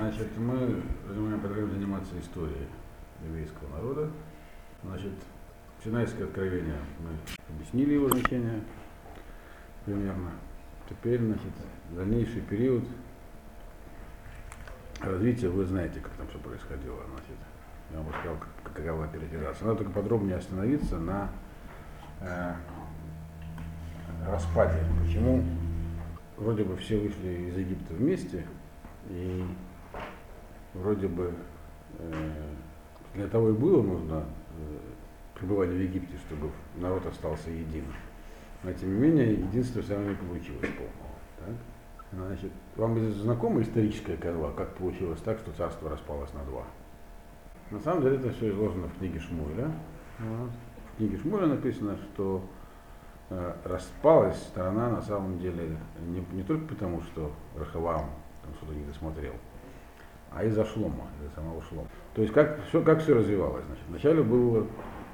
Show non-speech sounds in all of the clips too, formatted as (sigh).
Значит, мы продолжаем заниматься историей еврейского народа. Значит, Синайское откровение мы объяснили его значение примерно. Теперь, значит, дальнейший период развития, вы знаете, как там все происходило. Значит, я вам сказал, как, какова передержаться. Надо только подробнее остановиться на э, распаде. Почему вроде бы все вышли из Египта вместе, и вроде бы э, для того и было нужно э, пребывание в Египте, чтобы народ остался единым. Но тем не менее, единство все равно не получилось полного. Так? Значит, вам знакома историческая канва, как получилось так, что царство распалось на два? На самом деле это все изложено в книге Шмуэля. Вот. В книге Шмуэля написано, что э, распалась страна на самом деле не, не только потому, что Рахавам там что-то не досмотрел, а из-за шлома, из-за самого шлома. То есть как все, как все развивалось. Значит, вначале было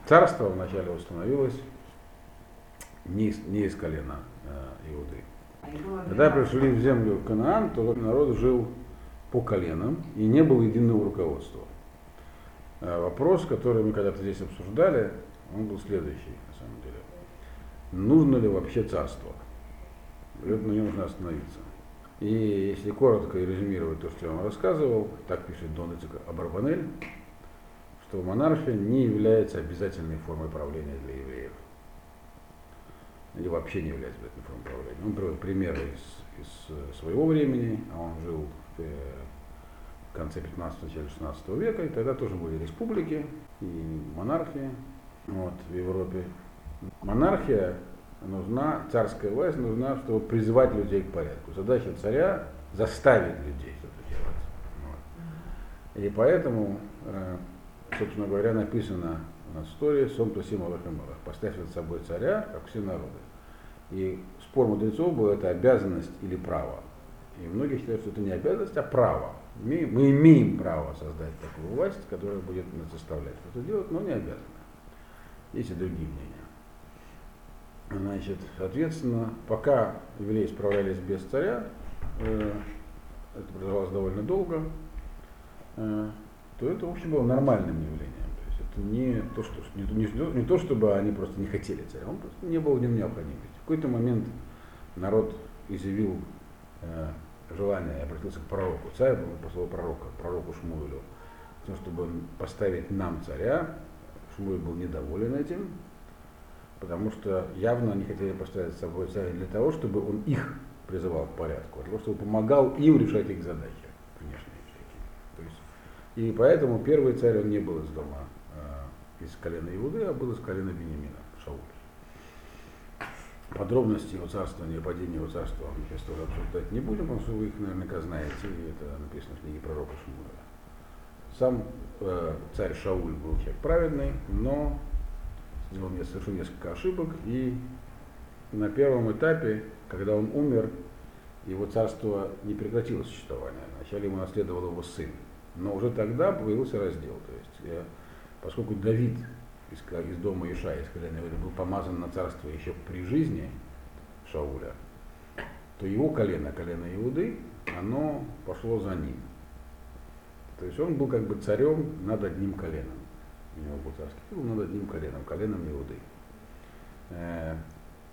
царство, вначале установилось не из, не из колена э, Иуды. Когда пришли в землю Канаан, то народ жил по коленам и не было единого руководства. Э, вопрос, который мы когда-то здесь обсуждали, он был следующий, на самом деле. Нужно ли вообще царство? Это на нем нужно остановиться. И если коротко и резюмировать то, что я вам рассказывал, так пишет Дон Ицик Абарбанель, что монархия не является обязательной формой правления для евреев. Или вообще не является обязательной формой правления. Он приводит примеры из, из своего времени, а он жил в, э, конце 15-начале 16 века, и тогда тоже были республики и монархии вот, в Европе. Монархия нужна, царская власть нужна, чтобы призвать людей к порядку. Задача царя заставить людей что-то делать. Вот. И поэтому, э, собственно говоря, написано на истории «Сон Тусим Аллахамалах» «Поставь над собой царя, как все народы». И спор мудрецов был это обязанность или право. И многие считают, что это не обязанность, а право. Мы, имеем право создать такую власть, которая будет нас заставлять что-то делать, но не обязана. Есть и другие мнения. Значит, соответственно, пока евреи справлялись без царя, э, это продолжалось довольно долго, э, то это, в общем, было нормальным явлением. То есть это не то, что, не, не, не то, чтобы они просто не хотели царя, он просто не был нем необходимости. В какой-то момент народ изъявил э, желание, обратился к пророку. Царь был послал пророка, пророку Шмуилю, чтобы поставить нам царя. Шмуиль был недоволен этим, потому что явно они хотели поставить с собой царя для того, чтобы он их призывал к порядку, для того, чтобы помогал им решать их задачи внешние всякие. То есть, и поэтому первый царь он не был из дома э, из колена Иуды, а был из колена Бенемина, Шауль. Подробности его царствования, падения его царства мы сейчас тоже обсуждать не будем, потому что вы их наверняка знаете, и это написано в книге пророка Шмуэля. Сам э, царь Шауль был человек праведный, но сделал совершил несколько ошибок, и на первом этапе, когда он умер, его царство не прекратило существование. Вначале ему наследовал его сын. Но уже тогда появился раздел. То есть, я, поскольку Давид из, из дома Иша, из колена был помазан на царство еще при жизни Шауля, то его колено, колено Иуды, оно пошло за ним. То есть он был как бы царем над одним коленом у него был царский титул над одним коленом, коленом Иуды. Э,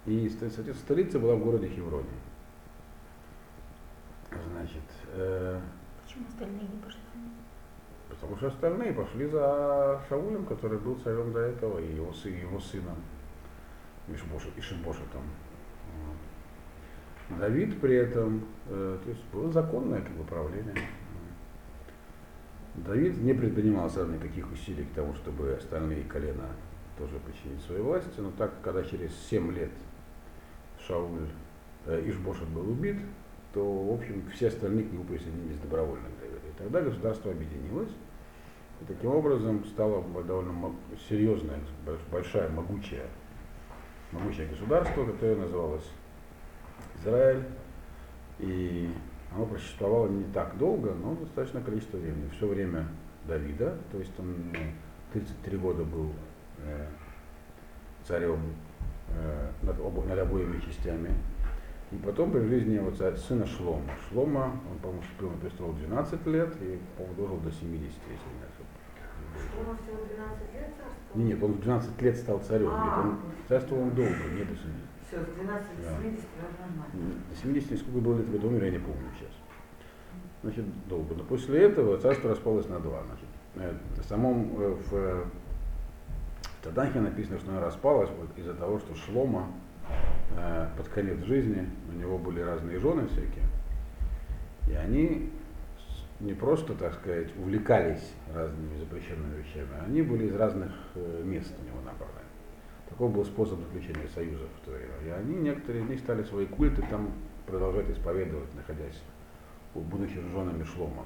и, соответственно, столица была в городе Хевроне. Значит, э, Почему остальные не пошли? Потому что остальные пошли за Шаулем, который был царем до этого, и его, сын, его сыном Ишбошет, Ишбошетом. Давид при этом, э, то есть было законное как бы, правление. Давид не предпринимал сразу никаких усилий к тому, чтобы остальные колена тоже подчинить своей власти, но так, когда через 7 лет Шауль э, Ишбошет был убит, то, в общем, все остальные к нему присоединились добровольно к Давиду. И тогда государство объединилось, и таким образом стало довольно серьезное, большая, могучая, могучее государство, которое называлось Израиль. И оно просуществовало не так долго, но достаточно количество времени. Все время Давида, то есть он 33 ну, года был э, царем э, над, обо, над обоими частями И потом при жизни его ца- сына Шлома. Шлома, он, по-моему, вступил на престол в 12 лет и, по-моему, дожил до 70, если не ошибаюсь. Ему всего 12 лет царства? Не, нет, он в 12 лет стал царем. Нет, он царствовал он долго, не до 70. Все, с 12 до Да. 70 уже нормально. До 70 сколько было лет, когда умер, я не помню сейчас. Значит, долго. Но после этого царство распалось на два. Значит, э, в самом э, в э, Таданхе написано, что оно распалось вот из-за того, что Шлома э, под конец жизни, у него были разные жены всякие, и они не просто, так сказать, увлекались разными запрещенными вещами, они были из разных мест у него набраны. Такой был способ заключения союзов в то время. И они, некоторые из них стали свои культы там продолжать исповедовать, находясь, будучи женами Шлома.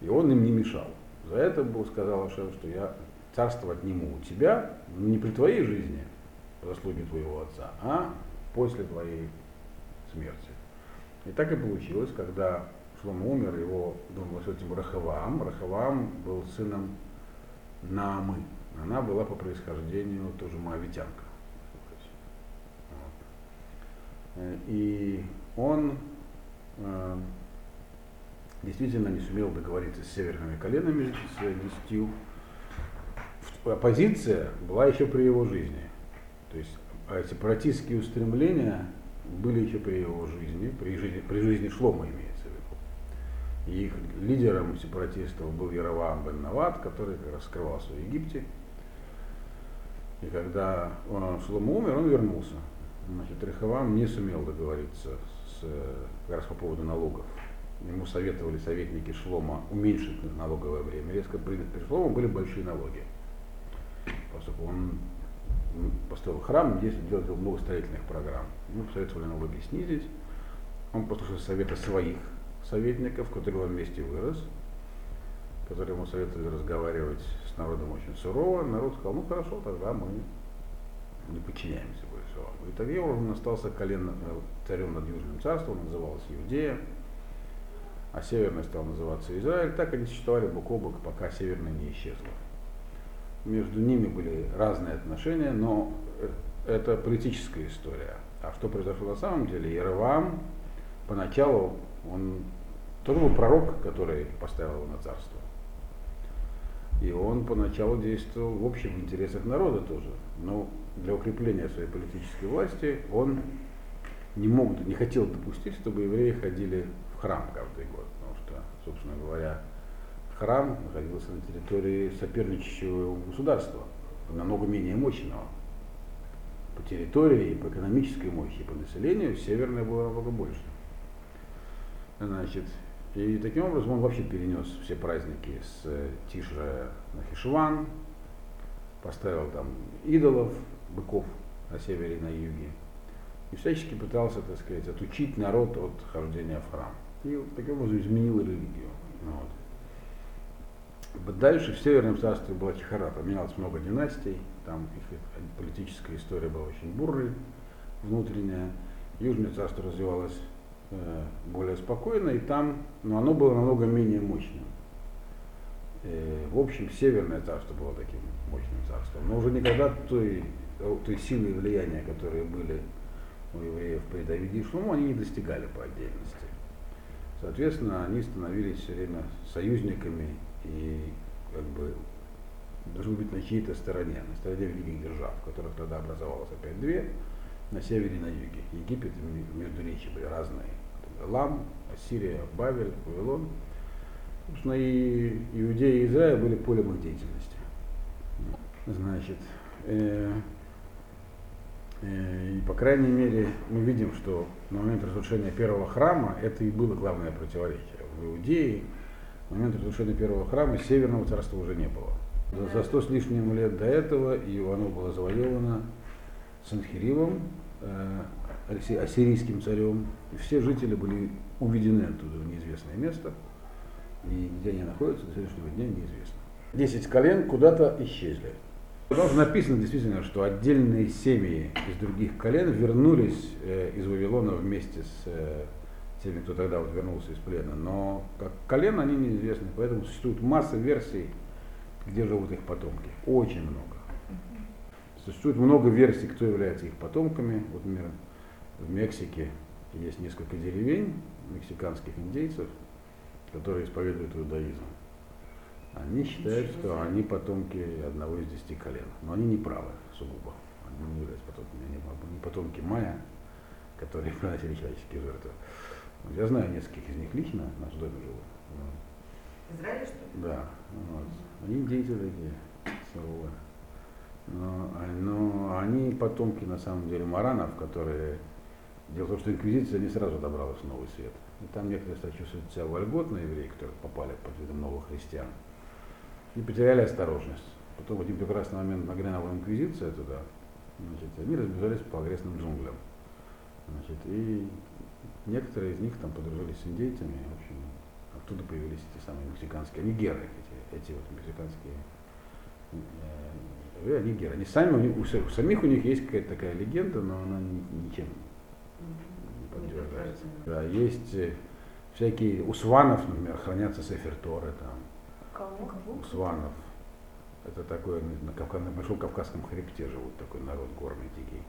И он им не мешал. За это был сказал Ашем, что я царство отниму у тебя не при твоей жизни, по заслуге твоего отца, а после твоей смерти. И так и получилось, когда Шлома умер, его думал с этим Рахаваам. Рахаваам был сыном Наамы. Она была по происхождению тоже моавитянка. Э, И он э, действительно не сумел договориться с северными коленами, с десятью. В- Оппозиция была еще при его жизни. То есть а сепаратистские устремления были еще при его жизни, при жизни, при жизни Шлома имеется в виду. И их лидером сепаратистов был Яроваам бен Нават, который как раз скрывался в Египте. И когда он, Шлома умер, он вернулся. Значит, Рехавам не сумел договориться с, э, как раз по поводу налогов. Ему советовали советники Шлома уменьшить налоговое время. Резко при, при Шлома были большие налоги. Поскольку он м, построил храм, здесь делал много строительных программ. Ему посоветовали налоги снизить. Он послушал совета своих советников, которые он вместе вырос, которые ему советовали разговаривать с народом очень сурово. Народ сказал, ну хорошо, тогда мы не подчиняемся больше вам. И тогда он остался колен, э, царем над Южным царством, назывался Иудея, а северный стал называться Израиль. Так они существовали бок о бок, пока северный не исчезла. Между ними были разные отношения, но э, это политическая история. А что произошло на самом деле? Яровам поначалу, он тоже был пророк, который поставил его на царство. И он поначалу действовал в общем интересах народа тоже. Но для укрепления своей политической власти он не мог, не хотел допустить, чтобы евреи ходили в храм каждый год. Потому что, собственно говоря, храм находился на территории соперничающего государства, намного менее мощного. По территории и по экономической мощи, и по населению северное было намного больше. Значит, и таким образом он вообще перенес все праздники с э, Тишра на Хишван, поставил там идолов, быков на севере и на юге. И всячески пытался, так сказать, отучить народ от хождения в храм. И таким образом изменил религию. Вот. Дальше в Северном царстве была чехара, поменялось много династий, там их политическая история была очень бурной, внутренняя. Южное царство развивалось более спокойно, и там, но оно было намного менее мощным. Э, в общем, Северное царство было таким мощным царством, но уже никогда той, той силы и влияния, которые были у евреев при Давиде и Шлому, они не достигали по отдельности. Соответственно, они становились все время союзниками и как бы должны быть на чьей-то стороне, на стороне великих держав, которых тогда образовалось опять две, на севере и на юге. Египет и Междуречье были разные. Лам, Ассирия, Бавель, Вавилон. Собственно, и Иудея и Израиль были полем их деятельности. Значит, э, э, и по крайней мере мы видим, что на момент разрушения первого храма это и было главное противоречие. В Иудее в момент разрушения первого храма Северного царства уже не было. За, сто с лишним лет до этого и оно было завоевано Санхиривом, ассирийским царем. И все жители были уведены оттуда в неизвестное место. И где они находятся, до сегодняшнего дня неизвестно. Десять колен куда-то исчезли. Что написано действительно, что отдельные семьи из других колен вернулись э, из Вавилона вместе с э, теми, кто тогда вот вернулся из плена. Но как колен они неизвестны, поэтому существует масса версий, где живут их потомки. Очень много. Существует много версий, кто является их потомками. Вот, например, в Мексике есть несколько деревень мексиканских индейцев, которые исповедуют иудаизм. Они считают, Ничего что они потомки одного из десяти колен. Но они не правы сугубо. Они не являются потомками, они не потомки майя, которые (laughs) приносили человеческие жертвы. Я знаю нескольких из них лично, в нашем доме живут. Израиле, что ли? Да, вот. Они индейцы такие, суровые. Но, а- но они потомки, на самом деле, маранов, которые... Дело в том, что инквизиция не сразу добралась в Новый Свет. И там некоторые стали чувствовать себя вольготно, евреи, которые попали под видом новых христиан, и потеряли осторожность. Потом в один прекрасный момент нагрянула инквизиция туда, значит, они разбежались по окрестным джунглям. Значит, и некоторые из них там подружились с индейцами, в общем, оттуда появились эти самые мексиканские, они геры, эти, эти вот мексиканские э, э, они геры. Они сами, у, них, у са- у самих у них есть какая-то такая легенда, но она ни- ничем не подтверждается. Да, есть э, всякие, у сванов, например, хранятся сефер Торы там, Кого? у сванов. Это такое, на, Кавка- на Большом Кавказском хребте живут такой народ горный дикий.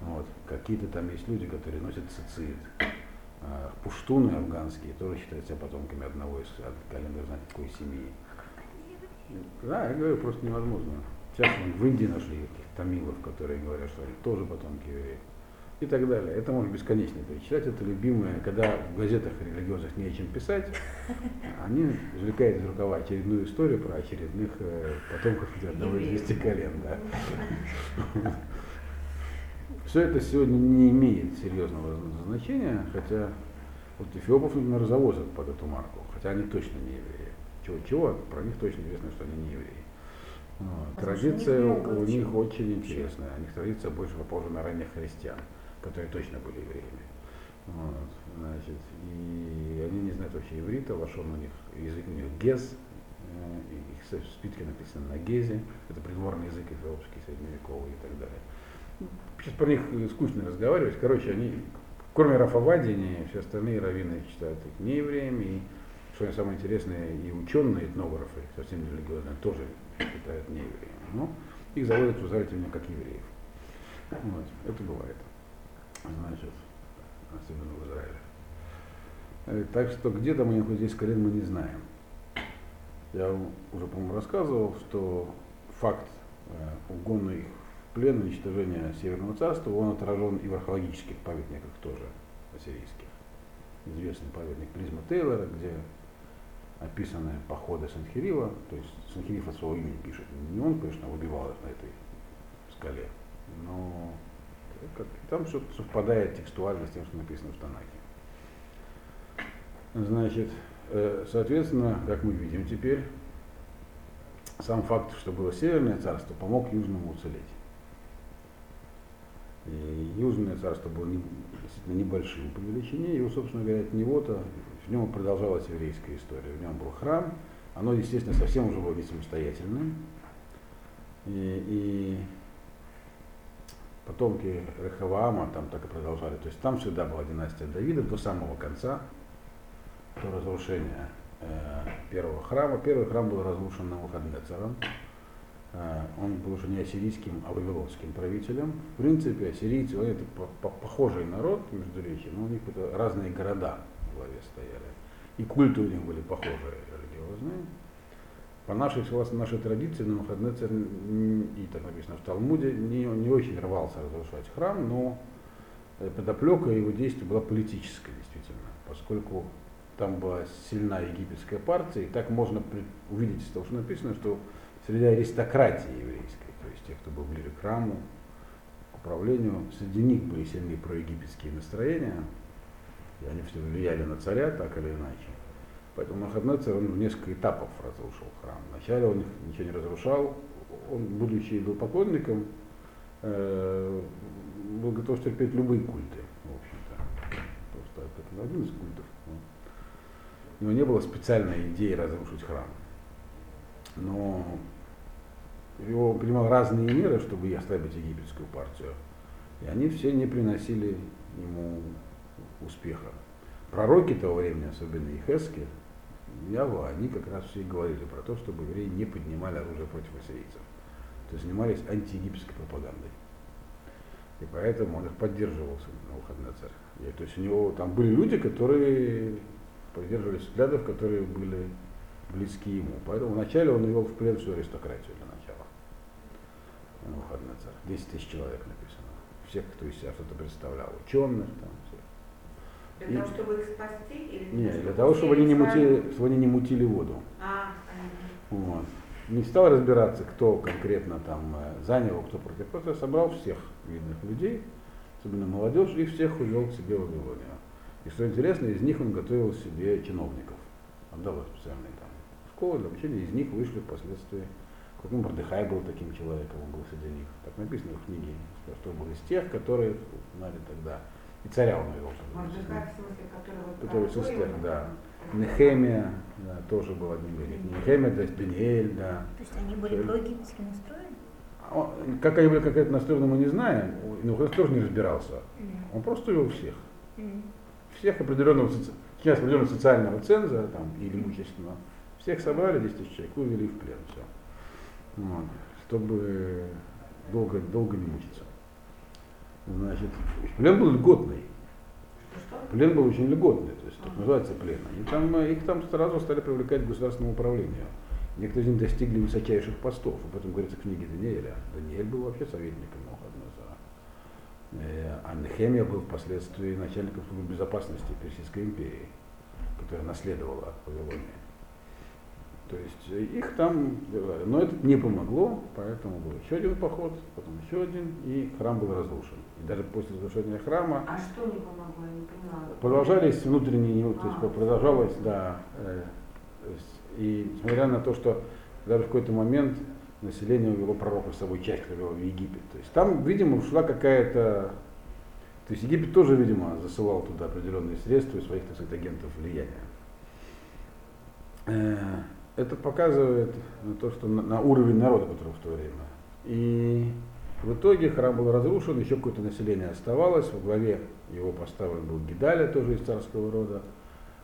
Вот. Какие-то там есть люди, которые носят цицит. А, Пуштуны афганские тоже считают себя потомками одного из от какой семьи. Да, я говорю, просто невозможно. Сейчас вон в Индии нашли этих тамилов, которые говорят, что они тоже потомки евреев. И так далее. Это можно бесконечно перечислять. Это любимое, когда в газетах религиозных не о чем писать, они извлекают из рукава очередную историю про очередных э, потомков одного из десяти колен. Да. Все это сегодня не имеет серьезного значения, хотя вот эфиопов, например, завозят под эту марку, хотя они точно не евреи. Чего-чего, про них точно известно, что они не евреи. У них Традиция у них очень интересная. У них традиция больше похожа на ранних христиан, которые точно были евреями. Вот, значит, и они не знают вообще иврита, вошел на них язык у них гез, э, их с- в спитке написано на гезе, это придворный язык эфиопский, средневековый и так далее. Сейчас про них скучно разговаривать. Короче, они, кроме Рафавади, они, все остальные раввины считают их не евреями. И, что самое интересное, и ученые этнографы, совсем не религиозные, тоже считают не. Но их заводят в Израиле именно как евреев. Вот, это бывает. Значит, особенно в Израиле. Э, Так что где там у них здесь колен мы не знаем. Я вам уже, по-моему, рассказывал, что факт э, угона их в плен, уничтожения Северного царства, он отражен и в археологических памятниках тоже ассирийских. Известный памятник Призма Тейлора, где описаны походы Санхирива, то есть Санхирив от своего имени пишет. Не он, конечно, выбивал их на этой скале, но как- там что-то совпадает текстуально с тем, что написано в Танахе. Значит, э, соответственно, как мы видим теперь, сам факт, что было Северное царство, помог Южному уцелеть. И Южное царство было не- небольшим по величине, и, собственно говоря, от него-то, в нем продолжалась еврейская история. В нем был храм, оно, естественно, совсем уже было не самостоятельным. И, и потомки Рехаваама там так и продолжали. То есть там всегда была династия Давида до самого конца, до разрушения э, первого храма. Первый храм был разрушен Навуходнецером. Э, он был уже не ассирийским, а вавилонским правителем. В принципе, ассирийцы, это по- по- похожий народ между речи, но у них это разные города главе стояли. И культы у них были похожие религиозные. По нашей, согласно нашей традиции, Навуходнецер, м, и так написано в Талмуде, не, не очень рвался разрушать храм, но э, подоплека его действий была политическая, действительно, поскольку там была сильна египетская партия, и так можно увидеть из того, что написано, что среди аристократии еврейской, то есть тех, кто был ближе к храму, к управлению, среди них были сильные проегипетские настроения, и они все влияли на царя так или иначе. Поэтому Нахаднецер, он в несколько этапов разрушил храм. Вначале он ничего не разрушал, он, будучи идолопоклонником, э, был готов терпеть любые культы, в общем-то. Просто это один из культов. У него не было специальной идеи разрушить храм. Но его принимал разные меры, чтобы ослабить египетскую партию. И они все не приносили ему успеха. Пророки того времени, особенно Ихескель, Ява, они как раз все и говорили про то, чтобы евреи не поднимали оружие против ассирийцев. То есть занимались антиегипетской пропагандой. И поэтому он их поддерживал, Навуходоносор. И, то есть у него там были люди, которые поддерживались взглядов, которые были близки ему. Поэтому вначале он вел в плен всю аристократию для начала. Навуходоносор. 10 тысяч человек написано. Всех, кто из себя что-то представлял. Ученых там. Для И- того, чтобы их спасти? Или Нет, для того, чтобы они не мутили, чтобы они не мутили воду. А, понятно. Вот. Не стал разбираться, кто конкретно там э, занял, кто против. Просто собрал всех видных людей, особенно молодежь, и всех увел к себе в Вавилонию. И что интересно, из них он готовил себе чиновников. Отдал их специальные там школы для обучения, из них вышли впоследствии. Какой Мордыхай был таким человеком, он был среди них. Так написано в книге, что был из тех, которые знали тогда. И царя он вел. Мордыхай, в смысле, которого... Который сестер, его- да. Нехемия да, тоже был одним из них. Нехемия, то есть Даниэль, да. То есть они были проегипетски настроены? А он- Как они были конкретно настроены, мы не знаем. Но он тоже не разбирался. Он просто вел всех. Всех определенного, член определенного социального ценза там, или имущественного. Всех собрали, 10 тысяч человек, увели в плен. Все. Вот. Чтобы долго, долго не мучиться. Значит, плен был льготный. Плен был очень льготный, то есть так называется плен. И там, э, их там сразу стали привлекать к государственному управлению. Некоторые из них достигли высочайших постов. Об этом говорится в книге Даниэля. Даниэль был вообще советником Навуходоносора. Э, А Нехемия был впоследствии начальником службы безопасности Персидской империи, которая наследовала Вавилонии. То есть э, их там держали. Но это не помогло, поэтому был еще один поход, потом еще один, и храм был разрушен. И даже после разрушения храма А что не помогло, я не поняла. Продолжались внутренние, не- то есть А. продолжалось, да. э, и несмотря на то, что даже в какой-то момент население увело пророка с собой часть, вела в Египет. То есть там, видимо, шла какая-то... То есть Египет тоже, видимо, засылал туда определенные средства и своих, так сказать, агентов влияния. Это показывает на то, что на, на уровень народа, который в то время. И в итоге храм был разрушен, еще какое-то население оставалось, во главе его поставлен был Гидаля, тоже из царского рода,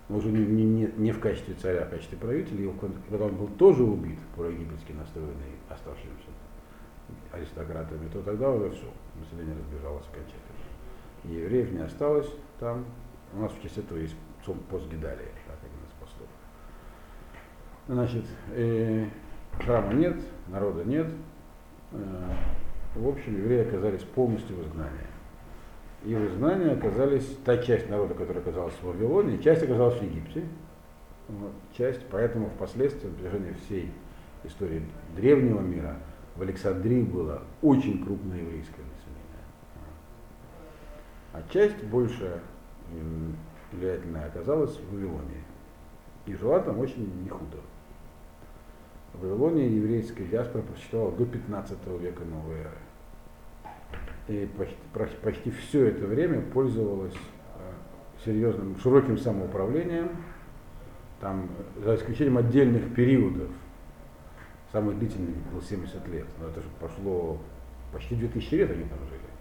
но уже не, не- не- в качестве царя, а в качестве правителя, его, когда он был тоже убит по-египетски настроенный оставшимся аристократами, то тогда уже все, население разбежалось окончательно. И евреев не осталось там, у нас в честь этого есть пост Гидалия, как один из постов. Значит, э, храма нет, народа нет, Э, в общем, евреи оказались полностью в изгнании. И в изгнании оказались та часть народа, которая оказалась в Вавилоне, часть оказалась в Египте. Вот, часть, поэтому впоследствии, в протяжении всей истории древнего мира, в Александрии было очень крупное еврейское население. А часть больше влиятельная оказалась в Вавилоне. И жила там очень не худо. В еврейская диаспора просуществовала до 15 века новой эры. И почти, почти все это время пользовалась э, серьезным, широким самоуправлением, там, за исключением отдельных периодов, самый длительный был 70 лет, но это же пошло почти 2000 лет они там жили.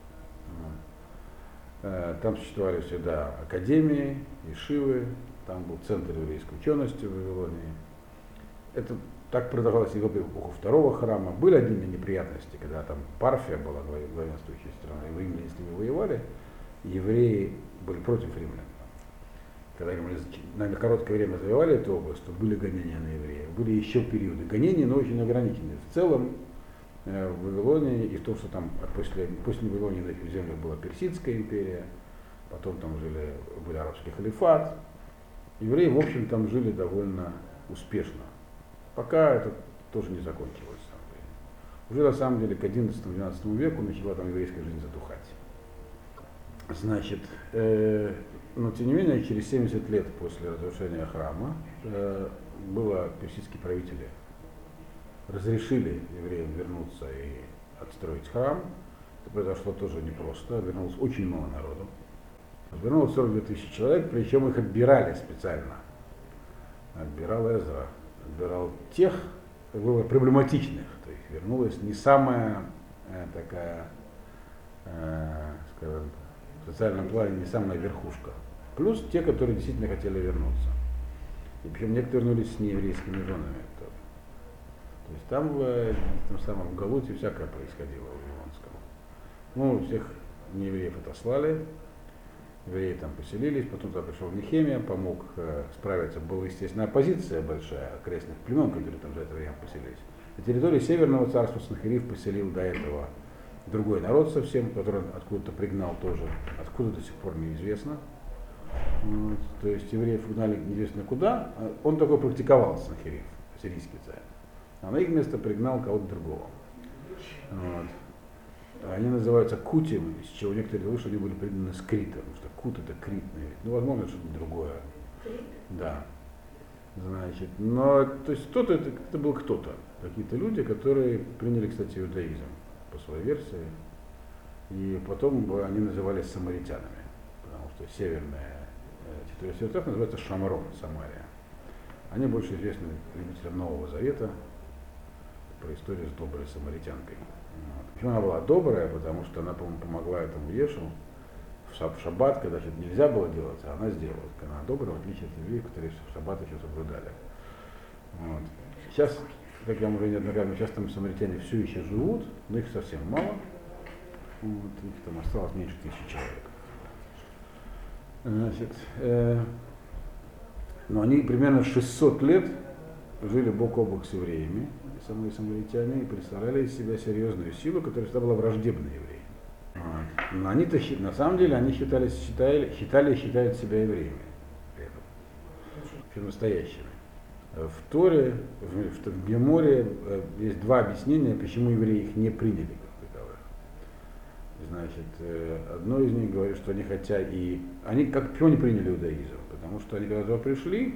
Э, Там существовали всегда академии, ишивы, там был центр еврейской учености в Вавилонии. Это так продолжалось и в эпоху второго храма. Были отдельные неприятности, когда там Парфия была глав- главенствующей страной, и римляне с ними воевали, евреи были против римлян. Когда римляне на короткое время завоевали эту область, то были гонения на евреев. Были еще периоды гонений, но очень ограниченные. В целом э, в Вавилоне и в том, что там после, после Вавилонии на этих землях была Персидская империя, потом там жили, были арабский халифат. Евреи, в общем, там жили довольно успешно. Пока это тоже не закончилось. Уже на самом деле к 11-12 веку начала там еврейская жизнь затухать. Значит, э, но тем не менее, через 70 лет после разрушения храма э, было персидские правители разрешили евреям вернуться и отстроить храм. Это произошло тоже непросто, вернулось очень мало народу. Вернулось 42 тысячи человек, причем их отбирали специально. Отбирал Эзра, отбирал тех, как бы, проблематичных. То есть вернулась не самая э, такая, э, скажем, в социальном плане не самая верхушка. Плюс те, которые действительно хотели вернуться. И причем некоторые вернулись с нееврейскими женами тоже. То есть там в э, этом самом Галуте всякое происходило в Вавилонском. Ну, всех неевреев отослали, евреи там поселились, потом туда пришел Нехемия, помог э, справиться. Была, естественно, оппозиция большая окрестных племен, которые там за это время поселились. На территории Северного царства Санхирив поселил до этого другой народ совсем, который откуда-то пригнал тоже, откуда до сих пор неизвестно. Вот. То есть евреев угнали неизвестно куда. Он такой практиковал Санхирив, сирийский царь. А на их место пригнал кого-то другого. Вот. Они называются кутим, из чего некоторые думают, что они были пригнаны с Крита, потому что кут это Крит, наверное. Ну, возможно, что-то другое. Да. Значит, но то есть кто-то это, это был кто-то, какие-то люди, которые приняли, кстати, иудаизм по своей версии, и потом бы они назывались самаритянами, потому что северная э, территория Севера называется Шамарон, Самария. Они больше известны любителям Нового Завета про историю с доброй самаритянкой. Почему она была добрая? Потому что она, по-моему, помогла этому Ешу в шаб- в шаббат, когда это нельзя было делать, а она сделала. Она добрая, в отличие от евреев, которые в шаббат еще соблюдали. Вот. Сейчас, как я уже неоднократно, сейчас там самаритяне все еще живут, но их совсем мало. Вот, их там осталось меньше тысячи человек. Значит, э, но они примерно 600 лет жили бок о бок с евреями, самые самаритяне, представляли из себя серьезную силу, которая всегда была враждебна евреям. Но они-то, на самом деле, они считались, считали, считали и считают себя евреями. Причем настоящими. В Торе, в, в, Геморе э, есть два объяснения, почему евреи их не приняли как таковых. Значит, э, одно из них говорит, что они хотя и... Они как почему не приняли иудаизм? Потому что они когда туда пришли,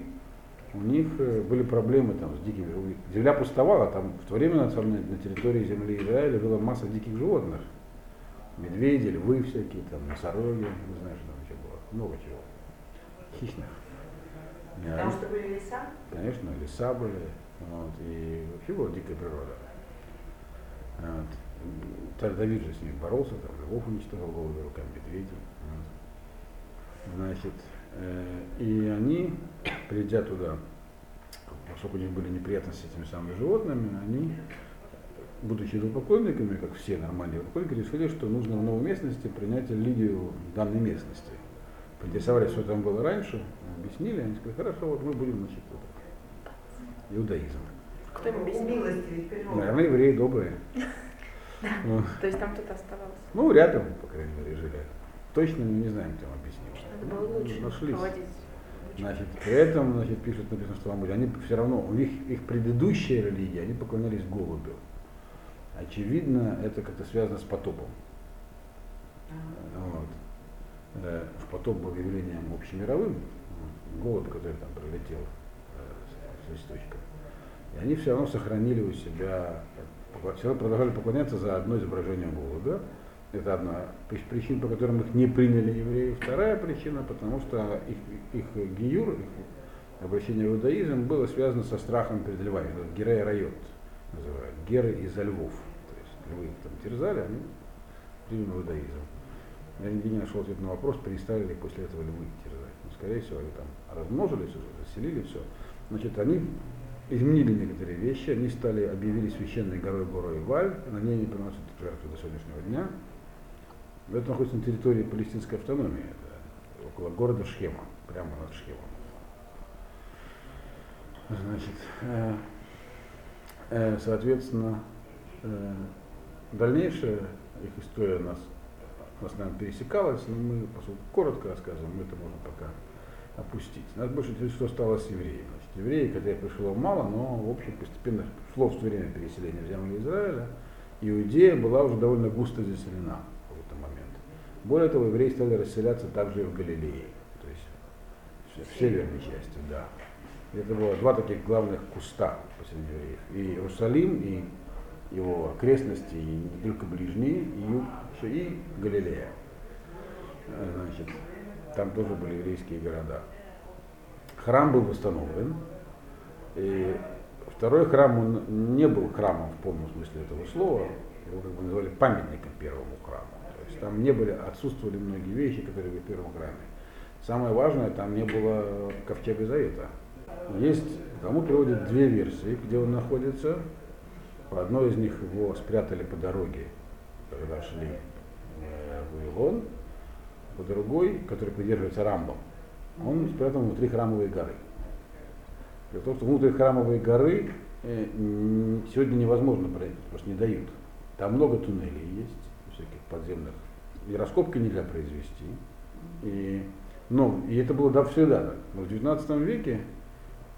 у них э, были проблемы там с дикими животными. Земля пустовала, там в то время на, на территории земли Израиля была масса диких животных. Медведи, львы всякие, там, носороги, не знаю, что там еще было. Много чего. Хищных. И Потому они- что были леса? Конечно, леса были, вот, и вообще была дикая природа. Вот. Царь Давид же с ними боролся, там львов уничтожал голыми руками, медведей. Вот. Значит, и они, придя туда, поскольку у них были неприятности с этими самыми животными, они, будучи идолопоклонниками, как все нормальные идолопоклонники, решили, что нужно в новой местности принять религию данной местности. Поинтересовались, что там было раньше, объяснили, они сказали, хорошо, вот мы будем, значит, это, иудаизм. Кто им объяснил? Наверное, евреи добрые. (laughs) Ну, То есть там кто-то оставался. Ну, рядом, по крайней мере, жили. Точно не знаем, кто им объяснил. Было лучше Нашлись. проводить. Значит, при этом, значит, пишут, написано, что вам они все равно, у них их предыдущая религия, они поклонялись голубю. Очевидно, это как-то связано с потопом. Вот. Э, в потоп был явлением общемировым, голубь, который там пролетел э, с листочком. И они все равно сохранили у себя, все равно продолжали поклоняться за одно изображение голубя. Это одна из причин, по которым их не приняли евреи. Вторая причина, потому что их, их гиюр, их обращение в иудаизм было связано со страхом перед львами. Герей Райот называют. Геры из-за львов. То есть львы их там терзали, они приняли в иудаизм. Я нигде не нашел ответ на вопрос, перестали ли после этого львы терзать. Ну, скорее всего, они там размножились уже, заселили все. Значит, они изменили некоторые вещи, они стали, объявили священной горой горой Валь, на ней не приносят жертву до сегодняшнего дня. Это находится на территории палестинской автономии, это около города Шхема, прямо над Шхемом. Значит, э, э, соответственно, э, дальнейшая их история нас, нас нами пересекалась, но мы, поскольку коротко рассказываем, мы это можем пока опустить. Нас больше интересует, что стало с евреями. Значит, евреи, когда их пришло мало, но в общем постепенно шло все время переселение в землю Израиля, Иудея была уже довольно густо заселена в. Более того, евреи стали расселяться также и в Галилее, то есть в северной части, да. Это было два таких главных куста поселения евреев. И Иерусалим, и его окрестности, и не только ближние, и юг, и Галилея. Э, Значит, там тоже были еврейские города. Храм был восстановлен. И второй храм, он не был храмом в полном смысле этого слова. Его как бы называли памятником первому храму. Есть там не были, отсутствовали многие вещи, которые были в первом храме. Самое важное, там не было ковчега завета. Есть, тому приводят две версии, где он находится. По одной из них его спрятали по дороге, когда шли э, Вавилон, а другой, который придерживается Рамбом, он спрятан внутри храмовой горы. Дело в что внутрь храмовой горы э, сегодня невозможно пройти, просто не дают. Там много туннелей есть, всяких подземных. И раскопки нельзя произвести. И, но, и это было да, всегда. Но в 19 веке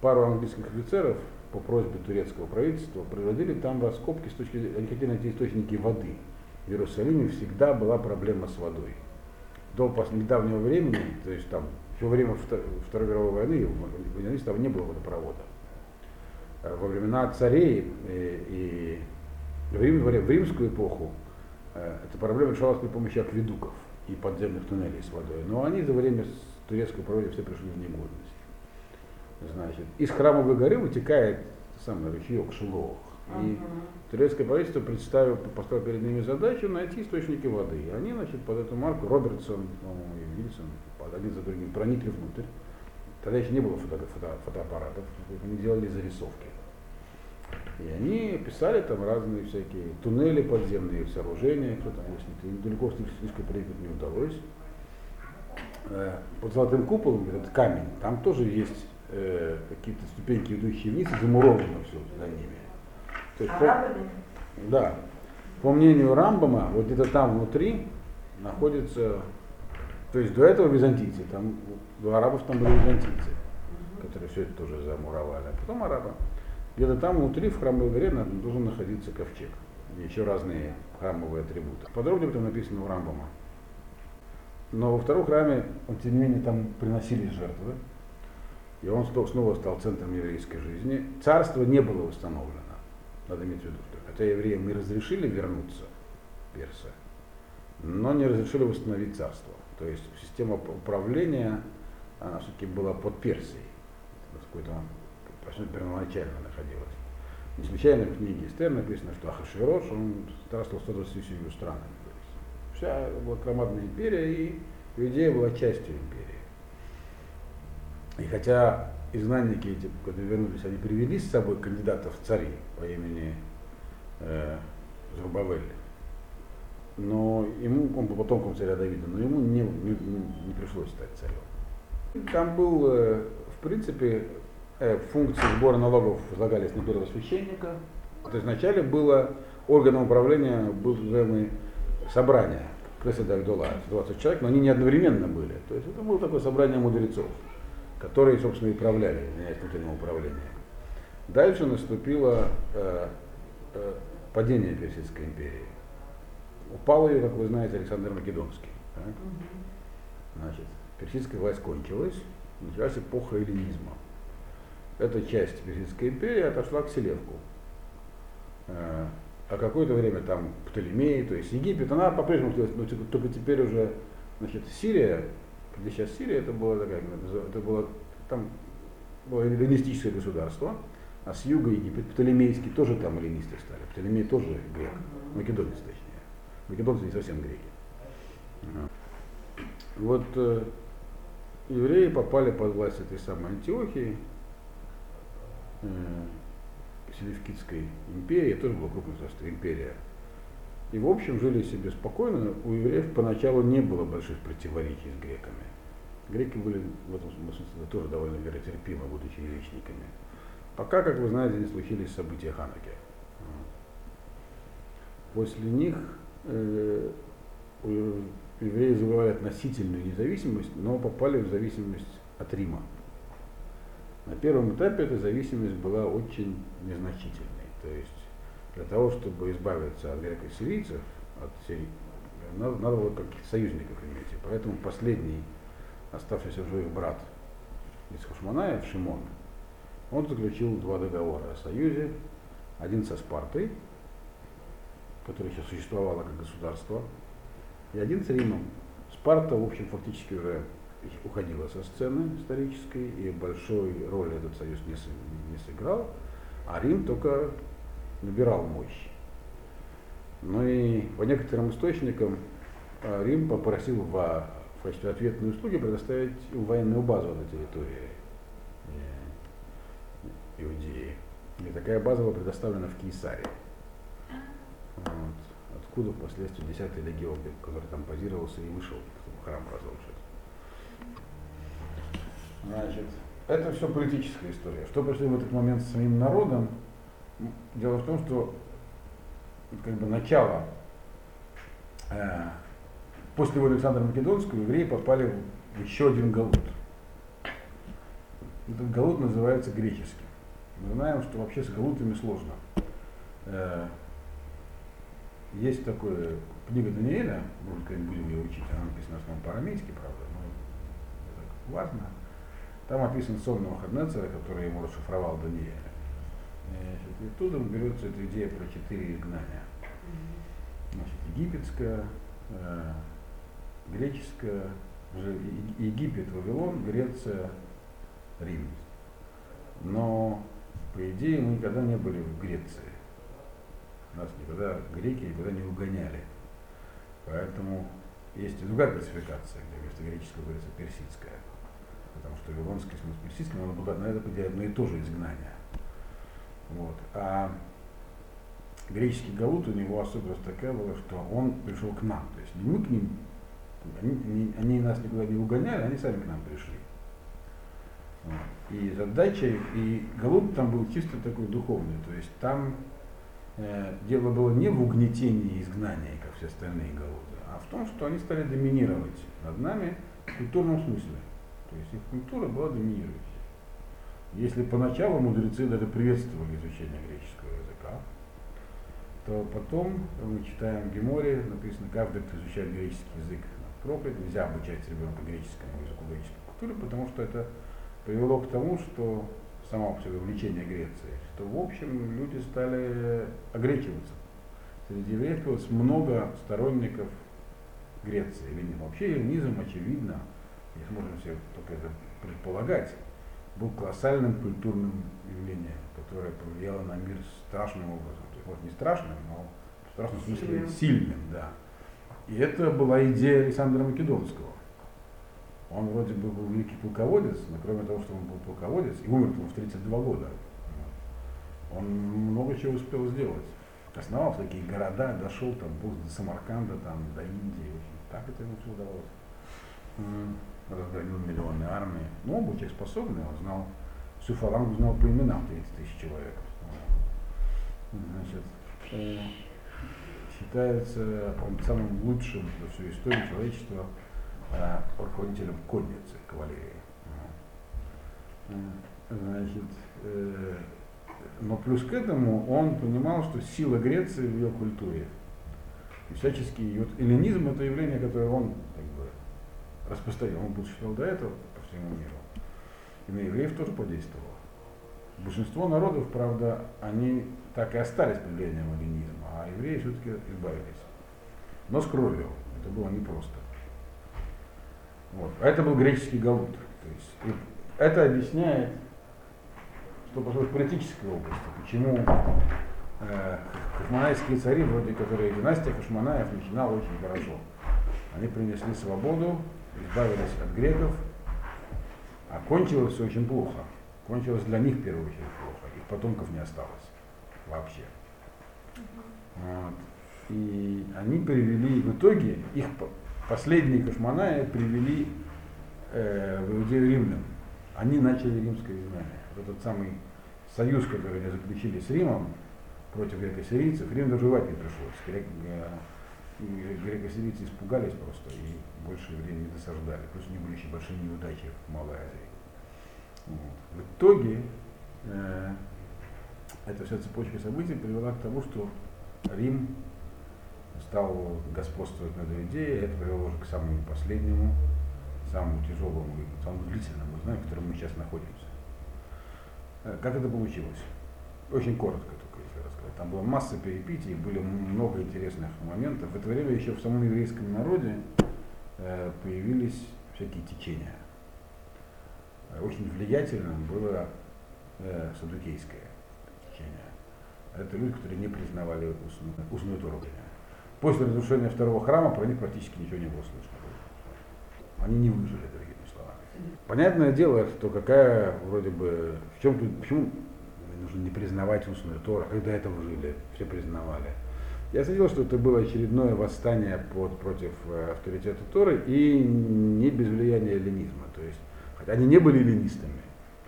пару английских офицеров по просьбе турецкого правительства производили там раскопки с точки зрения, они хотели найти источники воды. В Иерусалиме всегда была проблема с водой. До недавнего времени, то есть там во время Вто- Второй мировой войны у ливанистов там не было водопровода. Э, Во времена царей э, и в, Рим- в римскую эпоху эта проблема решалась при помощи акведуков и подземных туннелей с водой. Но они за время турецкой правления все пришли в негодность. Значит, из храмовой горы вытекает самый ручеек Шилох. И Мгм. турецкое правительство представило, поставило перед ними задачу найти источники воды. И они, значит, под эту марку Робертсон по-моему, и Вильсон под один за другим проникли внутрь. Тогда еще не было фото- фото- фотоаппаратов, они делали зарисовки. И они писали там разные всякие туннели подземные, сооружения, кто там выяснит. И далеко слишком проехать не удалось. Э, Под золотым куполом, этот камень, там тоже есть э, какие-то ступеньки, ведущие вниз, и замуровано все за ними. То есть, по- Арабами? да. По мнению Рамбама, вот где-то там внутри находится, то есть до этого византийцы, там до арабов там были византийцы, которые все это тоже замуровали, а потом арабы. Где-то там внутри в храмовой горе должен находиться ковчег. И еще разные храмовые атрибуты. Подробнее об этом написано у Рамбама. Но во втором храме, он, тем не менее, там приносились жертвы. И он снова- стал центром еврейской жизни. Царство не было восстановлено. Надо иметь в виду, хотя евреям и разрешили вернуться, персы, но не разрешили восстановить царство. То есть система уп- управления, она все-таки была под Персией. Какой-то почти первоначально находилась. Не случайно в книге Эстер написано, что Ахашвирош, он царствовал 127 странами. То есть вся была громадная империя, и Иудея была частью империи. И хотя изгнанники эти, когда вернулись, они привели с собой кандидатов в цари по имени э, Зурбавель, но ему, он был потомком царя Давида, но ему не, не, не пришлось стать царем. Там был, э, в принципе, функции сбора налогов возлагались на первого священника. То есть вначале было органом управления был называемое собрание, Крыса Дагдула, 20 человек, но они не одновременно были. То есть это было такое собрание мудрецов, которые, собственно, и управляли, меняясь внутреннего управления. Дальше наступило э, э, падение Персидской империи. Упал ее, как вы знаете, Александр Македонский. так? Значит, персидская власть кончилась, началась эпоха эллинизма. Эта часть Персидской империи отошла к Селевку. Э, А какое-то время там Птолемей, то есть Египет, она по-прежнему, но только- теперь уже, значит, Сирия, где сейчас Сирия, это было такая, это было, там было эллинистическое государство, а с юга Египет, Птолемейский, тоже там эллинисты стали. Птолемей тоже грек, македонец точнее. Македонцы не совсем греки. Вот э, евреи попали под власть этой самой Антиохии, Селевкидской империи, тоже была крупная государство, империя. И в общем жили себе спокойно. У евреев поначалу не было больших противоречий с греками. Греки были в этом смысле тоже довольно веротерпимы, будучи язычниками. Пока, как вы знаете, не случились события Ханаки. После них э, евреи завоевали относительную независимость, но попали в зависимость от Рима. На первом этапе эта зависимость была очень незначительной. То есть для того, чтобы избавиться от греко-сирийцев, от сирий, надо, надо было каких-то союзников иметь. Поэтому последний оставшийся в живых брат из Хушманаев, Шимон, он заключил два договора о союзе. Один со Спартой, которая еще существовала как государство, и один с Римом. Спарта, в общем, фактически уже уходила со сцены исторической, и большой роли этот союз не, не сыграл, а Рим только набирал мощь. Ну и по некоторым источникам э, Рим попросил во- в качестве ответной услуги предоставить военную базу на территории э, Иудеи. И такая база была предоставлена в Кейсаре. Вот. откуда впоследствии 10-й легион, который там позировался и вышел, чтобы храм разрушить. Значит, это все политическая история. Что произошло в этот момент с самим народом? Дело в том, что как бы начало э, после Александра Македонского евреи попали в еще один галут. Этот галут называется греческим. Мы знаем, что вообще с галутами сложно. Э, есть такое книга Даниэля, может, когда будем ее учить, она написана в основном по-арамейски, правда, но это важно. Там описан сон Навуходнецера, который ему расшифровал. Значит, и оттуда берется эта идея про четыре изгнания. Значит, египетское, э, греческое, Египет, Вавилон, Греция, Рим. Но, по идее, мы никогда не были в Греции. Нас никогда греки никогда не угоняли. Поэтому есть и другая классификация, где вместо греческого говорится персидская. Потому что смысл персидский, но оно было на это одно и то же изгнание. Вот. А греческий галут у него особенность такая была, что он пришел к нам. То есть не мы к ним, они, они- они нас никуда не угоняли, они сами к нам пришли. Вот. И задача, и галут там был чисто такой духовный. То есть там э, дело было не в угнетении и изгнании, как все остальные галуты, а в том, что они стали доминировать над нами в культурном смысле. То есть их культура была доминирующей. Если поначалу мудрецы даже приветствовали изучение греческого языка, то потом мы читаем в Геморе, написано, каждый, кто изучает греческий язык, проклят, нельзя обучать ребенка греческому языку, греческой культуре, потому что это привело к тому, что само по себе увлечение Грецией, что в общем люди стали огречиваться. Среди евреев появилось много сторонников Греции. Вообще эллинизм, очевидно, если можем себе только это предполагать, был колоссальным культурным явлением, которое повлияло на мир страшным образом. То есть, вот не страшным, но в страшном смысле Сильным. сильным, да. И это была идея Александра Македонского. Он вроде бы был великий полководец, но кроме того, что он был полководец, и умер он в 32 года, он много чего успел сделать. Основал такие города, дошел там бог до Самарканда, там, до Индии. Так это ему все удалось. Разгромил миллионы армии. Ну, он был способный, он знал, всю фалангу знал по именам 30 тысяч человек. Значит, считается он самым лучшим за всю историю человечества э, руководителем конницы, кавалерии. Значит, э, но плюс к этому он понимал, что сила Греции в ее культуре. И всячески, вот эллинизм это явление, которое он как бы, распространил. Он был считал до этого по всему миру. И на евреев тоже подействовало. Большинство народов, правда, они так и остались под влиянием эллинизма, а евреи все-таки избавились. Но с кровью. Это было непросто. Вот. А это был греческий галут. То есть, это объясняет, что пошло в политической области, почему э, хашманайские цари, вроде которые династия Хашманаев начинала очень хорошо. Они принесли свободу, избавились от греков, а кончилось все очень плохо. Кончилось для них в первую очередь плохо. Их потомков не осталось вообще. Вот. И они привели, в итоге их по- последние кошманаи привели э, в Иудею римлян. Они начали римское изгнание. Вот этот самый союз, который они заключили с Римом против греко-сирийцев, Рим даже воевать не пришлось. Грек- э, и греко-сирийцы испугались просто и больше времени не досаждали. Плюс у них были еще большие неудачи в Малой Азии. Вот. В итоге э, эта вся цепочка событий привела к тому, что Рим стал господствовать над Иудеей, это привело уже к самому последнему, самому тяжелому и самому длительному знаем, в котором мы сейчас находимся. Э, Как это получилось? Очень коротко. Там была масса перипетий, были много интересных моментов. В это время еще в самом еврейском народе э, появились всякие течения. Э, Очень влиятельным было э, садукейское течение. Это люди, которые не признавали устную, устную. После разрушения второго храма про них практически ничего не было слышно. Они не выжили, другими словами. Понятное дело, что какая вроде бы, в чем тут, почему нужно не признавать устную Тору, когда этого жили, все признавали. Я следил, что это было очередное восстание под, против э, авторитета Торы и не без влияния эллинизма. То есть, хотя они не были эллинистами,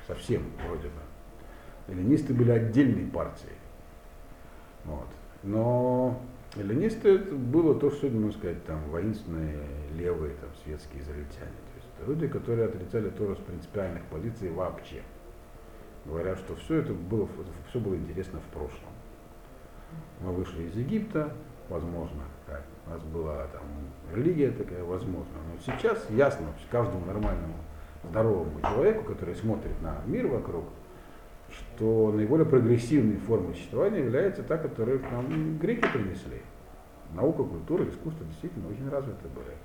совсем вроде бы. Эллинисты были отдельной партией. Вот. Но эллинисты это было то, что можно сказать, там, воинственные, левые, там, светские израильтяне. То есть это люди, которые отрицали Тору с принципиальных позиций вообще. Говорят, что все это было, все было интересно в прошлом. Мы вышли из Египта, возможно, как, у нас была там религия такая, возможно. Но сейчас ясно каждому нормальному, здоровому человеку, который смотрит на мир вокруг, что наиболее прогрессивной формой существования является та, которую к нам греки принесли. Наука, культура, искусство действительно очень развиты были.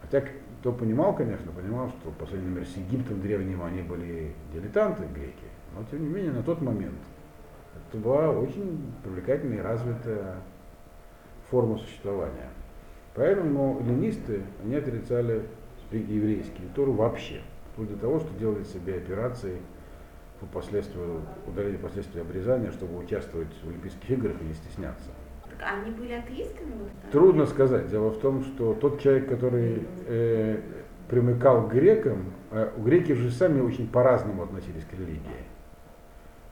Хотя кто понимал, конечно, понимал, что по сравнению например, с Египтом древним они были дилетанты греки, но тем не менее на тот момент это была очень привлекательная и развитая форма существования. Поэтому эллинисты, они отрицали еврейские Тору вообще, вплоть до того, что делали себе операции по последствию, удалили последствия обрезания, чтобы участвовать в Олимпийских играх и не стесняться. Так они были атеистами? Трудно сказать. Дело в том, что тот человек, который э, примыкал к грекам, э, греки же сами очень по-разному относились к религии.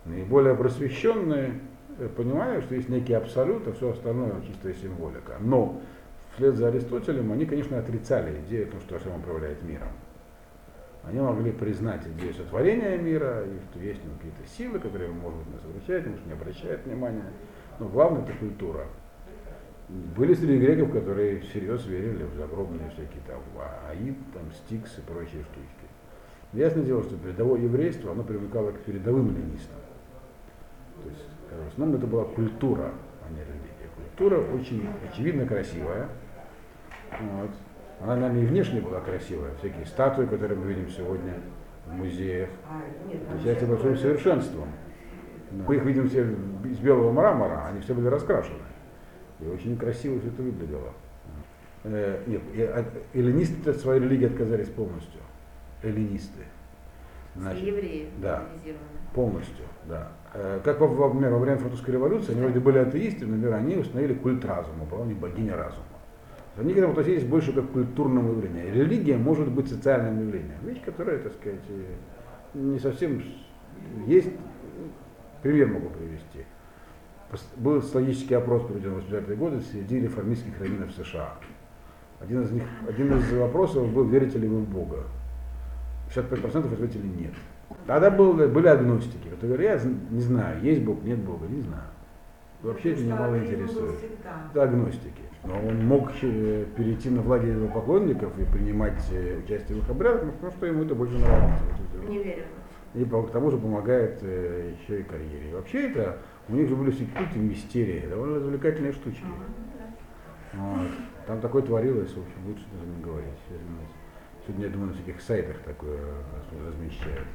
Наиболее просвещенные э, понимали, что есть некий абсолют, а все остальное чистая символика. Но вслед за Аристотелем они, конечно, отрицали идею о том, что Ашем управляет миром. Они могли признать идею сотворения мира, и что есть какие-то силы, которые, может быть, нас обращают, может, не обращают внимания. Но главное это культура. Были среди греков, которые всерьез верили в загробные всякие там Аид, там, Стикс и прочие штучки. Ясное дело, что передовое еврейство, оно привлекало к передовым ленистам. То есть, в основном это была культура, а не религия. Культура очень очевидно красивая. Вот. Она, наверное, и внешне была красивая. Всякие статуи, которые мы видим сегодня в музеях, А, отличаются большим совершенством. Мы их видим все из белого мрамора, они все были раскрашены. И очень красиво все это выглядело. Э, нет, эллинисты от своей религии отказались полностью. Эллинисты. Значит, евреи да. полностью, да. Э, Как, например, во время французской революции, они вроде были атеисты, но, например, они установили культ разума, была у них богиня разума. Они к этому относились больше как к культурному явлению. Религия может быть социальным явлением. Вещь, которая, так сказать, э, не совсем есть. Пример могу привести. Был социологический опрос проведен в 80-е годы среди реформистских раввинов США. Один из, них, один из вопросов был, верите ли вы в Бога? 65% ответили нет. Тогда был, были агностики, которые говорят, я не знаю, есть Бог, нет Бога, не знаю. Вообще это меня мало интересует. Это агностики. Но он мог э, перейти на флаги его поклонников и принимать э, участие в их обрядах, ну, потому что ему это больше нравится. Не верю. И к тому же помогает э, еще и карьере. И вообще это, у них же были все культы мистерии, довольно развлекательные штучки. Вот. Там такое творилось, в общем, лучше даже не говорить. Сегодня, я думаю, на всяких сайтах такое раз- размещают.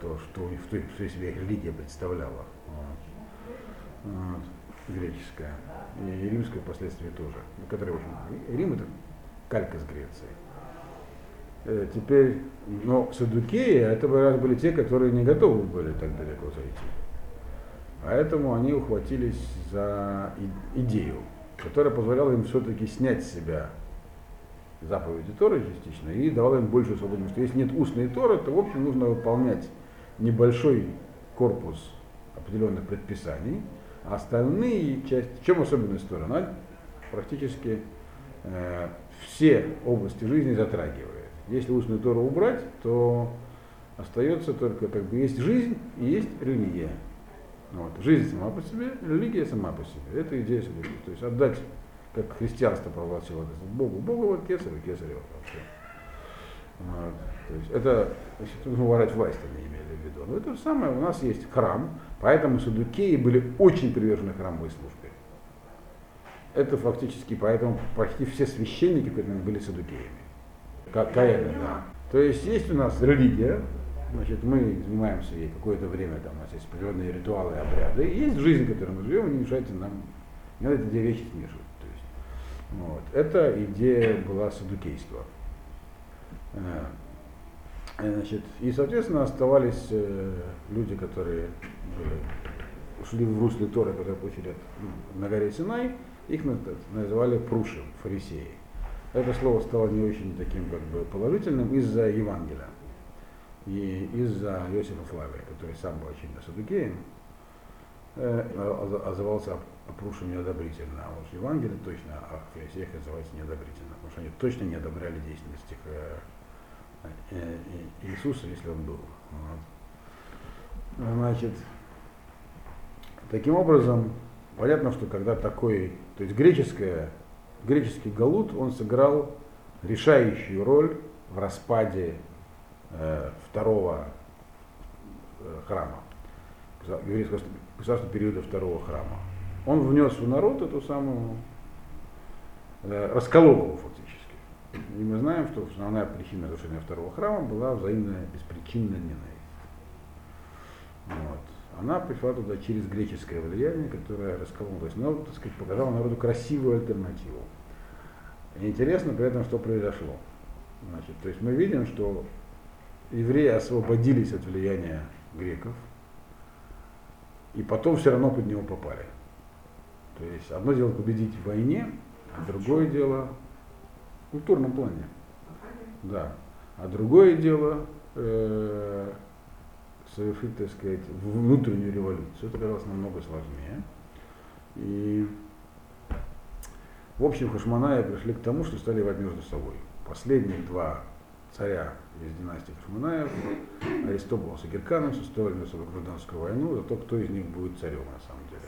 То, что в той, в той себе религия представляла. Вот. Вот. Греческая. И, римская впоследствии тоже. Которая, в общем, Рим это калька с Грецией. Э, Теперь, но садукеи, это раз были те, которые не готовы были так далеко зайти. Поэтому они ухватились за идею, которая позволяла им все-таки снять с себя заповеди Торы частично и давала им большую свободу. Потому что если нет устной Торы, то в общем нужно выполнять небольшой корпус определенных предписаний, а остальные части, в чем особенность Торы? Практически э, все области жизни затрагивает. Если устную Тору убрать, то остается только как бы есть жизнь и есть религия. Вот. Жизнь сама по себе, религия сама по себе. Это идея Седуки. То есть отдать, как христианство провозгласило, Богу, Богу вот кесарю, кесарю вот. Вот. То есть это, значит, уважать власть, они имели в виду. Но это же самое, у нас есть храм, поэтому садукеи были очень привержены храмовой службе. Это фактически, поэтому почти все священники были садукеями. Как Каэны, да. То есть есть у нас религия, значит, мы занимаемся ей какое-то время, там у нас есть определенные ритуалы обряды, и есть жизнь, в которой мы живем, и не мешайте нам, не надо эти две вещи смешивать. То есть, вот. Это идея была садукейства. Э, Значит, и, соответственно, оставались э, люди, которые были шли в русле Торы, которые получили от- на горе Синай, их на- называли прушим, фарисеи. Это слово стало не очень таким как бы положительным из-за Евангелия и из-за Иосифа Флавия, который сам был очень садукеем, э, оз- отзывался о прушем неодобрительно, а уж Евангелие точно о фарисеях называется неодобрительно, потому что они точно не одобряли деятельность их, Иисуса, если он был. Вот. Значит, таким образом, понятно, что когда такой, то есть греческое, греческий галут, он сыграл решающую роль в распаде э, второго э, храма, еврейского государственного периода второго храма. Он внес в народ эту самую, э, расколол его фактически. И мы знаем, что основная причина разрушения второго храма была взаимная беспричинная ненависть. Вот. Она пришла туда через греческое влияние, которое раскололо. То есть, ну, так сказать, показала народу красивую альтернативу. И интересно при этом, что произошло. Значит, то есть мы видим, что евреи освободились от влияния греков, и потом все равно под него попали. То есть одно дело победить в войне, а другое дело культурном плане. Да. А другое дело э, совершить, так сказать, внутреннюю революцию. Это оказалось намного сложнее. И в общем, Хашманаи пришли к тому, что стали воевать между собой. Последние два царя из династии Хашманаев, Аристобулос и Герканус, устроили между собой гражданскую войну за то, кто из них будет царем на самом деле.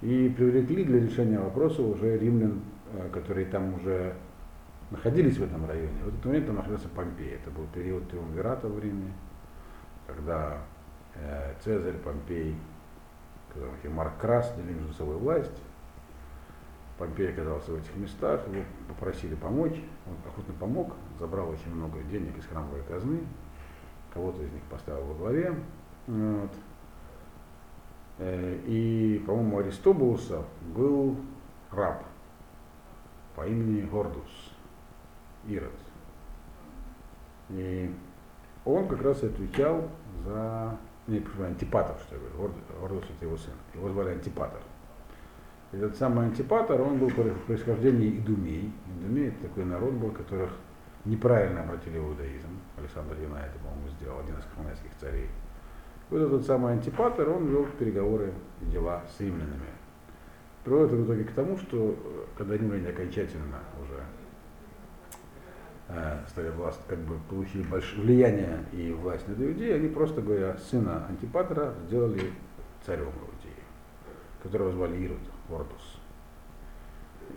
И привлекли для решения вопроса уже римлян, э, которые там уже находились в этом районе. В этот момент там находился Помпей. Это был период триумвирата в Риме, когда э, Цезарь, Помпей, вообще Марк Крас делили между собой власть. Помпей оказался в этих местах, его попросили помочь, он охотно помог, забрал очень много денег из храмовой казны, кого-то из них поставил во главе. Вот. Э, И, по-моему, Аристобулуса был раб по имени Гордус, Ирод. И он как раз отвечал за... Не, прошу, Антипатор, что я говорю. Гордус это его сын. Его звали Антипатор. Этот самый Антипатор, он был по происхождению идумей. Идумей это такой народ был, которых неправильно обратили в иудаизм. Александр Юнай это, по-моему, сделал, один из ханайских царей. Вот этот самый Антипатор, он вел переговоры и дела с римлянами. Приводит в итоге к тому, что э, когда римляне окончательно уже э, стали власть, как бы получили большое влияние и власть над Иудеей, они просто, говоря, сына Антипатора сделали царем Иудеи, которого звали Ирод, Ордус.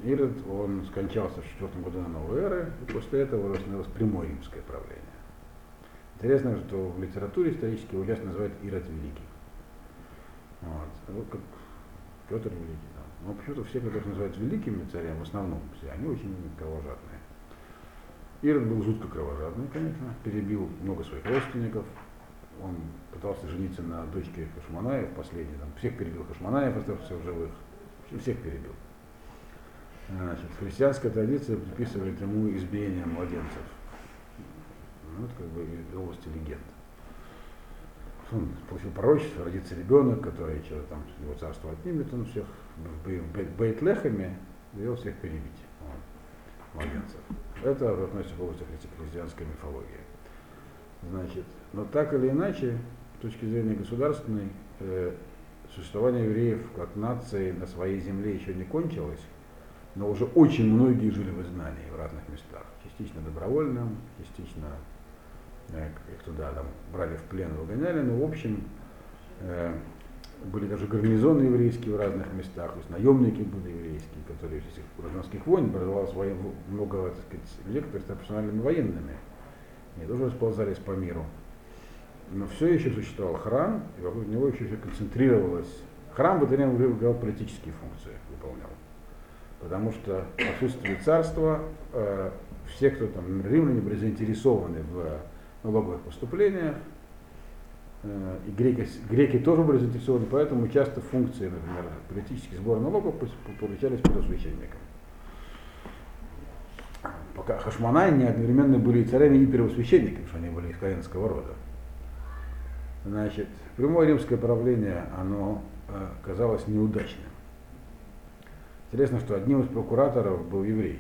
Ирод, он скончался в четвертом году на новой эры, и после этого установилось прямое римское правление. Интересно, что в литературе исторически его часто называют Ирод Великий. Вот. Ну, как Петр Великий. Да. Но почему-то все, которых называют великими царями, в основном все, они очень кровожадные. Ирод был жутко кровожадный, конечно, перебил много своих родственников. Он пытался жениться на дочке Хашманаев, последний, там, всех перебил Хашманаев, оставшихся в живых. Всех перебил. Значит, христианская традиция приписывает ему избиение младенцев. Ну, это как бы из области легенд. Он получил пророчество, родится ребенок, который что-то там его царство отнимет, он всех в Бей- в Бейтлехеме велел всех перебить. Вот, младенцев. Это относится к области христи- христианской мифологии. Значит, но так или иначе, с точки зрения государственной, э, существование евреев как нации на своей земле еще не кончилось, но уже очень многие жили в изгнании в разных местах. Частично добровольным, частично э, их туда там, брали в плен, выгоняли, но в общем э, были даже гарнизоны еврейские в разных местах, то есть наемники были еврейские, которые из этих гражданских войн образовалось воен- много так сказать, людей, которые стали профессиональными военными. Они тоже расползались по миру. Но все еще существовал храм, и вокруг него еще все концентрировалось. Храм в это время играл политические функции, выполнял. Потому что отсутствие царства э, все, кто там, римляне были заинтересованы в налоговых поступлениях, и греки, греки тоже были заинтересованы, поэтому часто функции, например, политический сбор налогов пос- поручались первосвященникам. Пока Хашманай не одновременно были и царями, и первосвященниками, что они были из коинского рода. Значит, прямое римское правление, оно э, казалось неудачным. Интересно, что одним из прокураторов был еврей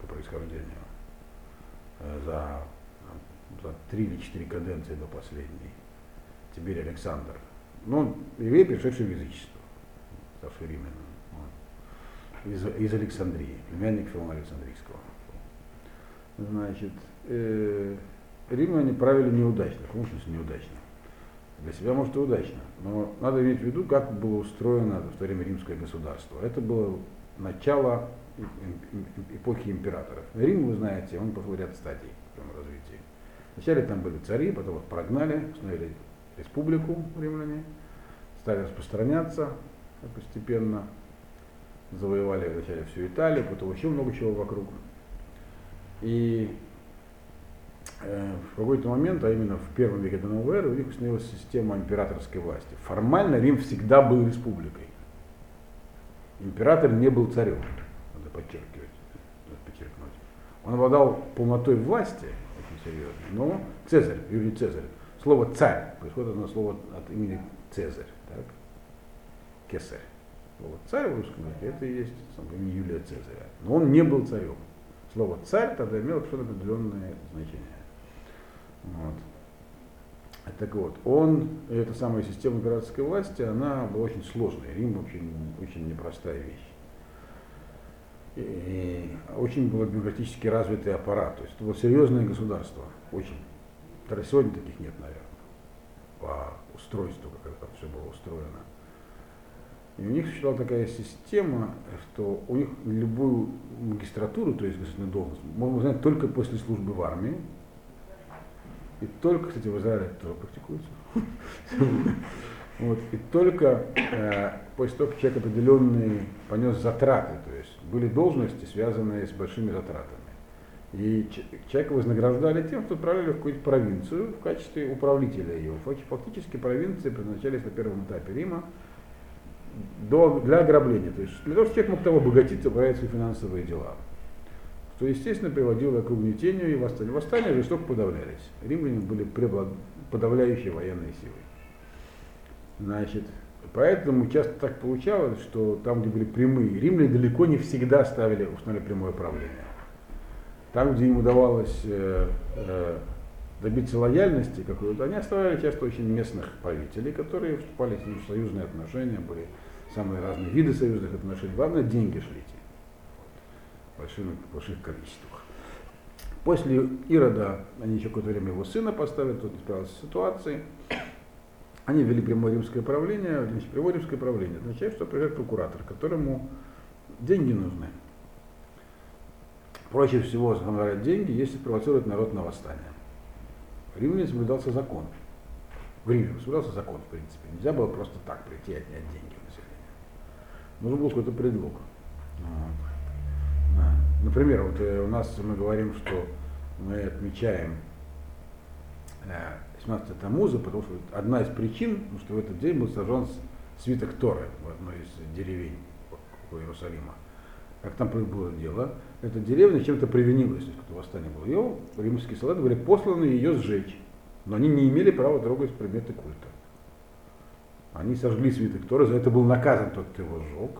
по происхождению э, за три или четыре каденции до последней. Тиберий Александр. Ну, еврей, пришедший в язычество, ставший римляном. Вот. Из, из Александрии, племянник Филона Александрийского. Значит, э, римляне правили неудачно, в неудачно? Для себя, может, и удачно, но надо иметь в виду, как было устроено в то время римское государство. Это было начало эпохи императоров. Рим, вы знаете, он пошел ряд стадий. Вначале там были цари, потом их прогнали, установили республику римляне, стали распространяться постепенно, завоевали вначале всю Италию, потом еще много чего вокруг. И э, в какой-то момент, а именно в первом веке до новой эры, у них установилась система императорской власти. Формально Рим всегда был республикой. Император не был царем, надо подчеркивать, надо подчеркнуть. Он обладал полнотой власти, серьезно, но Цезарь, Юлий Цезарь, слово царь происходит от слова от имени Цезарь, так? Кесарь. Слово царь в русском языке это и есть сам имя Юлия Цезаря. Но он не был царем. Слово царь тогда имело абсолютно определенное значение. Вот. Так вот, он, эта самая система императорской власти, она была очень сложной. Рим очень, очень непростая вещь. И очень был бюрократически развитый аппарат. То есть это было серьезное государство. Очень. Даже сегодня таких нет, наверное, по устройству, как это все было устроено. И у них существовала такая система, что у них любую магистратуру, то есть государственную должность, можно узнать только после службы в армии. И только, кстати, в Израиле это практикуется. (laughs) Вот, и только э, после того, как человек определенные понес затраты, то были должности, связанные с большими затратами. И человека вознаграждали тем, что отправляли в какую-то провинцию в качестве управлителя ее. Фактически провинции предназначались на первом этапе Рима до, для ограбления. То есть для того, чтобы человек мог там обогатиться, управлять свои финансовые дела. Что, естественно, приводило к угнетению и восстанию. Восстания жестоко подавлялись. Римляне были подавляющей военной силой. Значит, поэтому часто так получалось, что там, где были прямые, римляне далеко не всегда ставили, установили прямое правление. Там, где им удавалось э, э, добиться лояльности какой-то, они оставляли часто очень местных правителей, которые вступали в союзные отношения, были самые разные виды союзных отношений. Главное, деньги шли в больших, больших количествах. После Ирода они еще какое-то время его сына поставили, тот не справился с ситуацией. Они ввели прямое римское правление, прямое римское правление. Означает, что приезжает прокуратор, которому деньги нужны проще всего забирать деньги, если провоцирует народ на восстание. В Риме соблюдался закон. В Риме соблюдался закон, в принципе. Нельзя было просто так прийти и отнять деньги у населения. Нужен был какой-то предлог. Например, вот э, у нас мы говорим, что мы отмечаем 17 Тамуза, потому что одна из причин, что в этот день был сожжен свиток Торы в одной из деревень Иерусалима. Как там было дело, эта деревня чем-то привинилась, то есть это восстание было. Ее римские солдаты были посланы ее сжечь, но они не имели права трогать предметы культа. Они сожгли свиток Торы, за это был наказан тот, кто его сжег.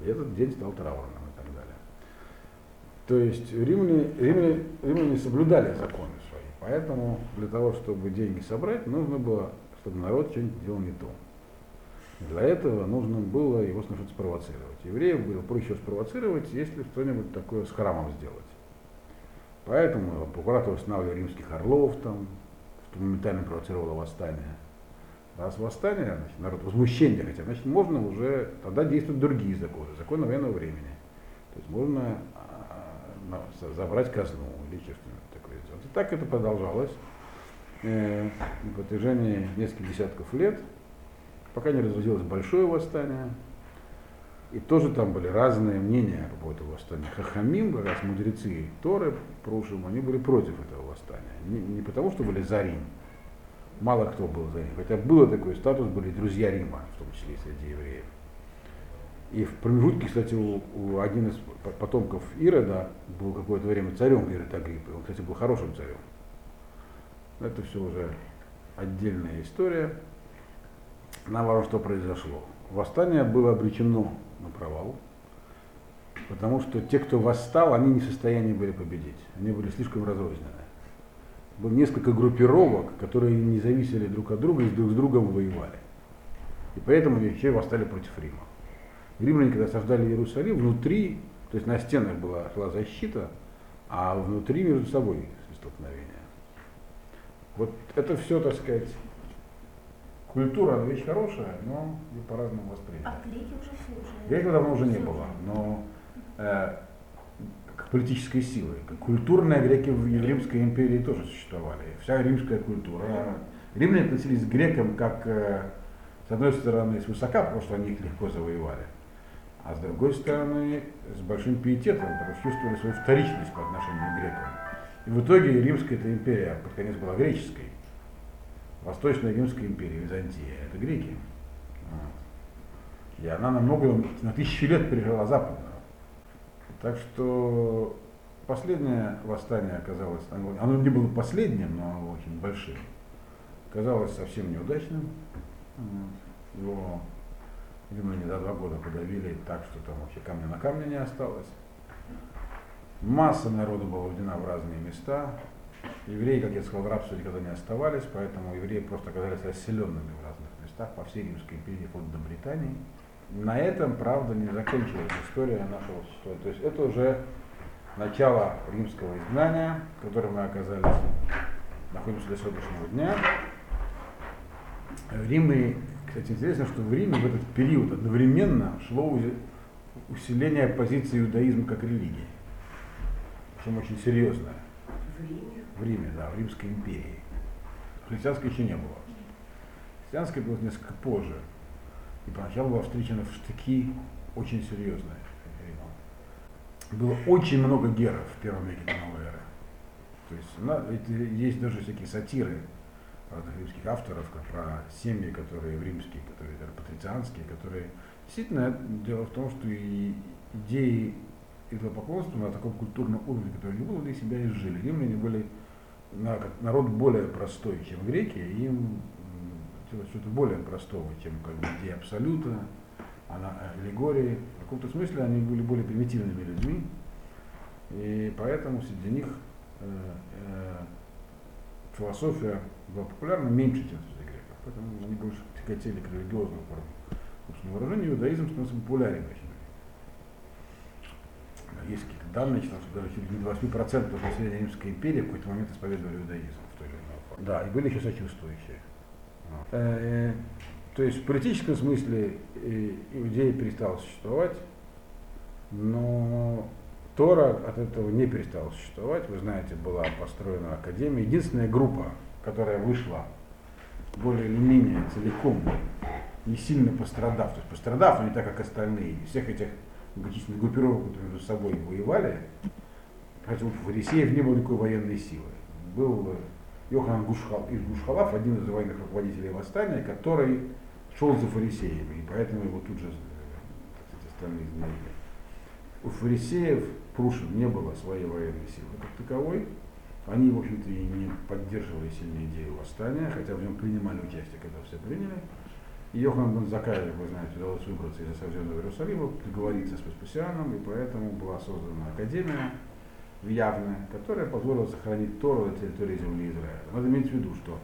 И этот день стал траурным и так далее. То есть римляне, римляне, римляне соблюдали законы поэтому для того, чтобы деньги собрать, нужно было, чтобы народ что-нибудь делал не то. Для этого нужно было его сначала спровоцировать. Евреев было проще спровоцировать, если что-нибудь такое с храмом сделать. Поэтому прокуратор устанавливал римских орлов, там, что моментально провоцировало восстание. Раз восстание, значит, народ возмущение хотя, значит, можно уже тогда действуют другие законы, законы военного времени. То есть можно а, забрать казну или что-нибудь такое сделать. И так это продолжалось э, на протяжении нескольких десятков лет пока не разразилось большое восстание. И тоже там были разные мнения по поводу восстания. Хахамим, как раз мудрецы Торы прошлым, они были против этого восстания. Не, не потому, что были за Рим. Мало кто был за Рим. Хотя было такой статус, были друзья Рима, в том числе среди евреев. И в промежутке, кстати, у, у один из потомков Ирода был какое-то время царем Ирод Агриппы. Он, кстати, был хорошим царем. Это все уже отдельная история. Нам что произошло. Восстание было обречено на провал, потому что те, кто восстал, они не в состоянии были победить. Они были слишком разрознены. Было несколько группировок, которые не зависели друг от друга и друг с другом воевали. И поэтому вообще восстали против Рима. Римляне, когда осаждали Иерусалим, внутри, то есть на стенах была, шла защита, а внутри между собой столкновения. Вот это все, так сказать, культура, она вещь хорошая, но по-разному воспринята. А греки уже все уже. Греков давно уже не было, но э, как политической силы. Как культурные греки в Римской империи тоже существовали. Вся римская культура. Римляне относились к грекам как, э, с одной стороны, свысока, потому что они их легко завоевали, а с другой стороны, с большим пиететом, потому что чувствовали свою вторичность по отношению к грекам. И в итоге Римская эта империя под конец была греческой. Восточная Римская империя, Византия, это греки. И она на много, на тысячи лет пережила западную. Так что последнее восстание оказалось, оно не было последним, но очень большим, оказалось совсем неудачным. Вот. Его римляне за два года подавили так, что там вообще камня на камне не осталось. Масса народу была уведена в разные места. Евреи, как я сказал, в рабстве никогда не оставались, поэтому евреи просто оказались расселенными в разных местах по всей Римской империи, вплоть до Британии. На этом, правда, не закончилась история нашего существования. То есть это уже начало римского изгнания, в котором мы оказались, находимся до сегодняшнего дня. В Риме, кстати, интересно, что в Риме в этот период одновременно шло усиление позиции иудаизма как религии. Причем очень серьезное. В Риме. В Риме, да, в Римской империи. Христианской еще не было. Христианской было несколько позже. И поначалу была встречена в штыки очень серьезная. Было очень много геров в первом веке до новой эры. То есть на- это есть даже всякие сатиры разных римских авторов про семьи, которые в римские, которые патрицианские, которые действительно дело в том, что и идеи идолопоклонства на таком культурном уровне, который не было, они себя изжили. Римляне были на- народ более простой, чем греки, и им хотелось что-то более простого, чем как бы идея абсолюта, она, аллегории. В каком-то смысле они были более примитивными людьми, и поэтому среди них э, э, философия была популярна меньше, чем среди греков. Поэтому они больше тяготели к религиозному форме собственного выражения. Иудаизм становится популярен очень. Есть какие-то данные, что даже чуть ли не 28% населения Римской империи в какой-то момент исповедовали иудаизм в той или иной форме. Да, и были еще сочувствующие. Вот. Э, То есть в политическом смысле э, Иудея перестала существовать, но Тора от этого не перестала существовать. Вы знаете, была построена академия. Единственная группа, которая вышла более или менее целиком, не сильно пострадав, то есть пострадав, но не так, как остальные, всех этих многочисленных группировок, которые между собой воевали, хотя у фарисеев не было никакой военной силы. Был э, Йохан Гушхал, из Гушхалав, один из военных руководителей восстания, который шел за фарисеями, и поэтому его тут же э, сказать, остальные знали. У фарисеев Прушин не было своей военной силы как таковой. Они, в общем-то, и не поддерживали сильно идею восстания, хотя в нем принимали участие, когда все приняли. И Йохан бен Закаеву, вы знаете, удалось выбраться из осажденного Иерусалима, договориться с Веспасианом, и поэтому была создана академия явная, которая позволила сохранить Тору на территории земли Израиля. Надо иметь в виду, что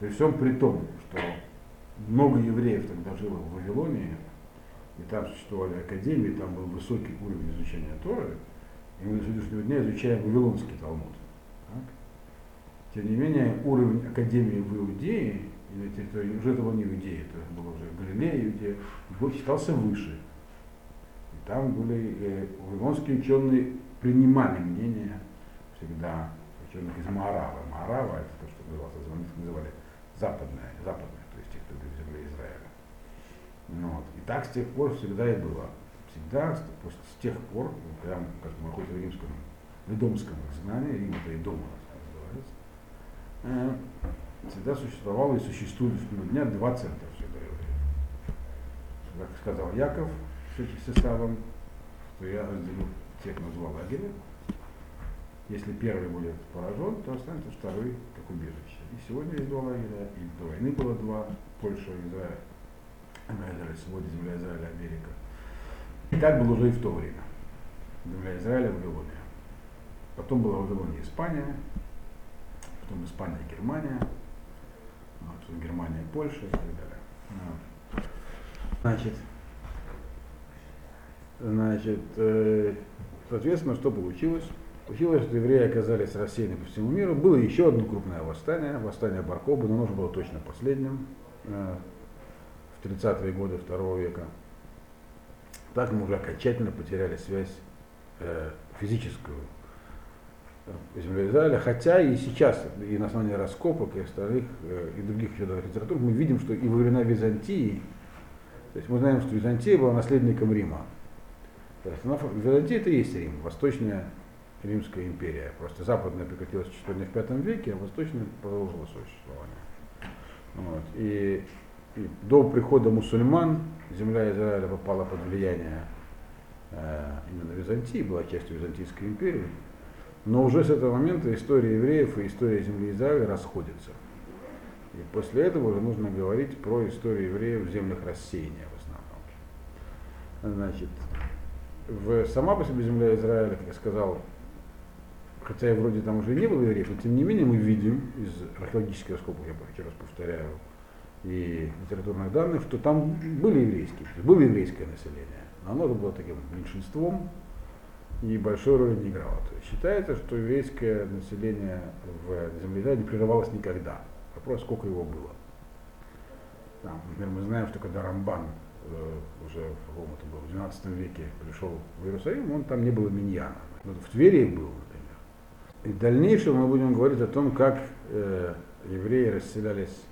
при всем при том, что много евреев тогда жило в Вавилонии, и там существовали академии, там был высокий уровень изучения Торы, и мы до сегодняшнего дня изучаем Вавилонский Талмуд. Так? Тем не менее, уровень академии в Иудее, и на территории, уже это была не Иудея, это было уже Галилея, Иудея, был, считался выше. И там были э, вавилонские ученые принимали мнение всегда ученых из Маарава. Маарава это то, что называлось, называли западное, западное, то есть те, кто были в земле Израиля. Ну, вот. И так с тех пор всегда и было. Всегда, после- с тех пор, ну, прям как мы находимся в римском, ведомском изгнании, Рим это и дома называется, э, всегда существовало и существует до дня два центра всегда евреев. Как сказал Яков с этим составом, что я разделю тех на два лагеря. Если первый будет поражен, то останется второй как убежище. И сегодня есть два лагеря, и до войны было два, Польша и Израиль. Израиль, сегодня земля Израиля, Америка. И так было уже и в то время. Земля Израиля, Вавилония. Потом была Вавилония, Испания, потом Испания, Германия, потом Германия, Польша и так далее. Значит, значит, э, соответственно, что получилось? Получилось, что евреи оказались рассеяны по всему миру. Было еще одно крупное восстание, восстание Баркоба, но оно уже было точно последним, э, в 30-е годы второго века. Так мы уже окончательно потеряли связь э, физическую э, землей Израиля, хотя и сейчас, и на основании раскопок и остальных, э, и других еще литератур, мы видим, что и во времена Византии, то есть мы знаем, что Византия была наследником Рима. То есть Византия это и есть Рим, восточная Римская империя. Просто западная прекратилась не в V веке, а восточная продолжила свое существование. Вот. И, и до прихода мусульман земля Израиля попала под влияние э, именно Византии, была частью Византийской империи. Но уже с этого момента история евреев и история земли Израиля расходятся. И после этого уже нужно говорить про историю евреев в землях рассеяния в основном. Значит, в, сама по себе земля Израиля, как я сказал, хотя и вроде там уже не было евреев, но тем не менее мы видим из археологических раскопок, я еще раз повторяю, и литературных данных, что там были еврейские, было еврейское население, но оно было таким меньшинством и большой роли не играло. То есть считается, что еврейское население в земле не прерывалось никогда. Вопрос, сколько его было. Там, например, мы знаем, что когда Рамбан э, уже в, каком это было, в 12 веке пришел в Иерусалим, он там не было миньяна. Но в Твери был, например. И в дальнейшем мы будем говорить о том, как э, евреи расселялись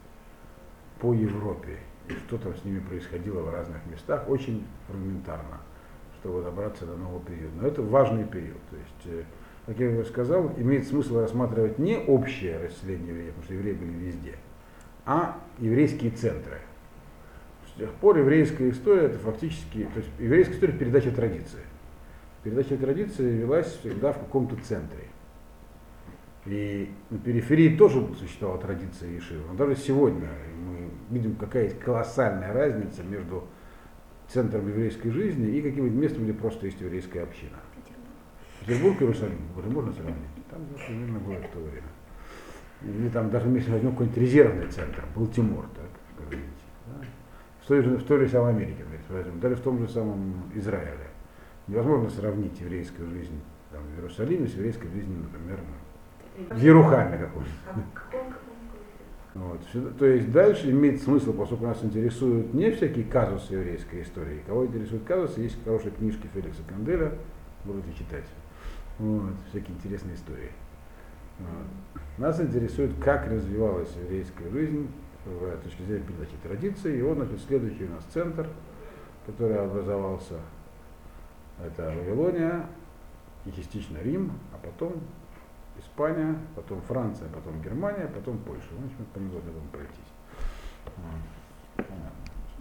по Европе и что там с ними происходило в разных местах, очень фрагментарно, чтобы добраться до нового периода. Но это важный период. То есть, э, как я уже сказал, имеет смысл рассматривать не общее расселение евреев, потому что евреи были везде, а еврейские центры. С тех пор еврейская история это фактически, то есть еврейская история передача традиции. Передача традиции велась всегда в каком-то центре. И на периферии тоже существовала традиция Ешивы. Но даже сегодня мы видим, какая есть колоссальная разница между центром еврейской жизни и каким-нибудь местом, где просто есть еврейская община. Петербург и Иерусалим, уже можно сравнить. Там же примерно было в то время. Или там даже если возьмем какой-нибудь резервный центр, Тимур, так, говорите, да? в, той же, в той же самой Америке, возьмем, даже в том же самом Израиле. Невозможно сравнить еврейскую жизнь там, в Иерусалиме с еврейской жизнью, например, в Ерухаме какой-то. Вот. То есть дальше имеет смысл, поскольку нас интересуют не всякие казусы еврейской истории. Кого интересуют казусы, есть хорошие книжки Феликса Канделя, будете читать. Вот, всякие интересные истории. Вот. Нас интересует, как развивалась еврейская жизнь с точки зрения передачи традиций. И вот, значит, следующий у нас центр, который образовался, это Вавилония, и частично Рим, а потом Испания, потом Франция, потом Германия, потом Польша. Значит, мы по нему должны будем пройтись. Понятно.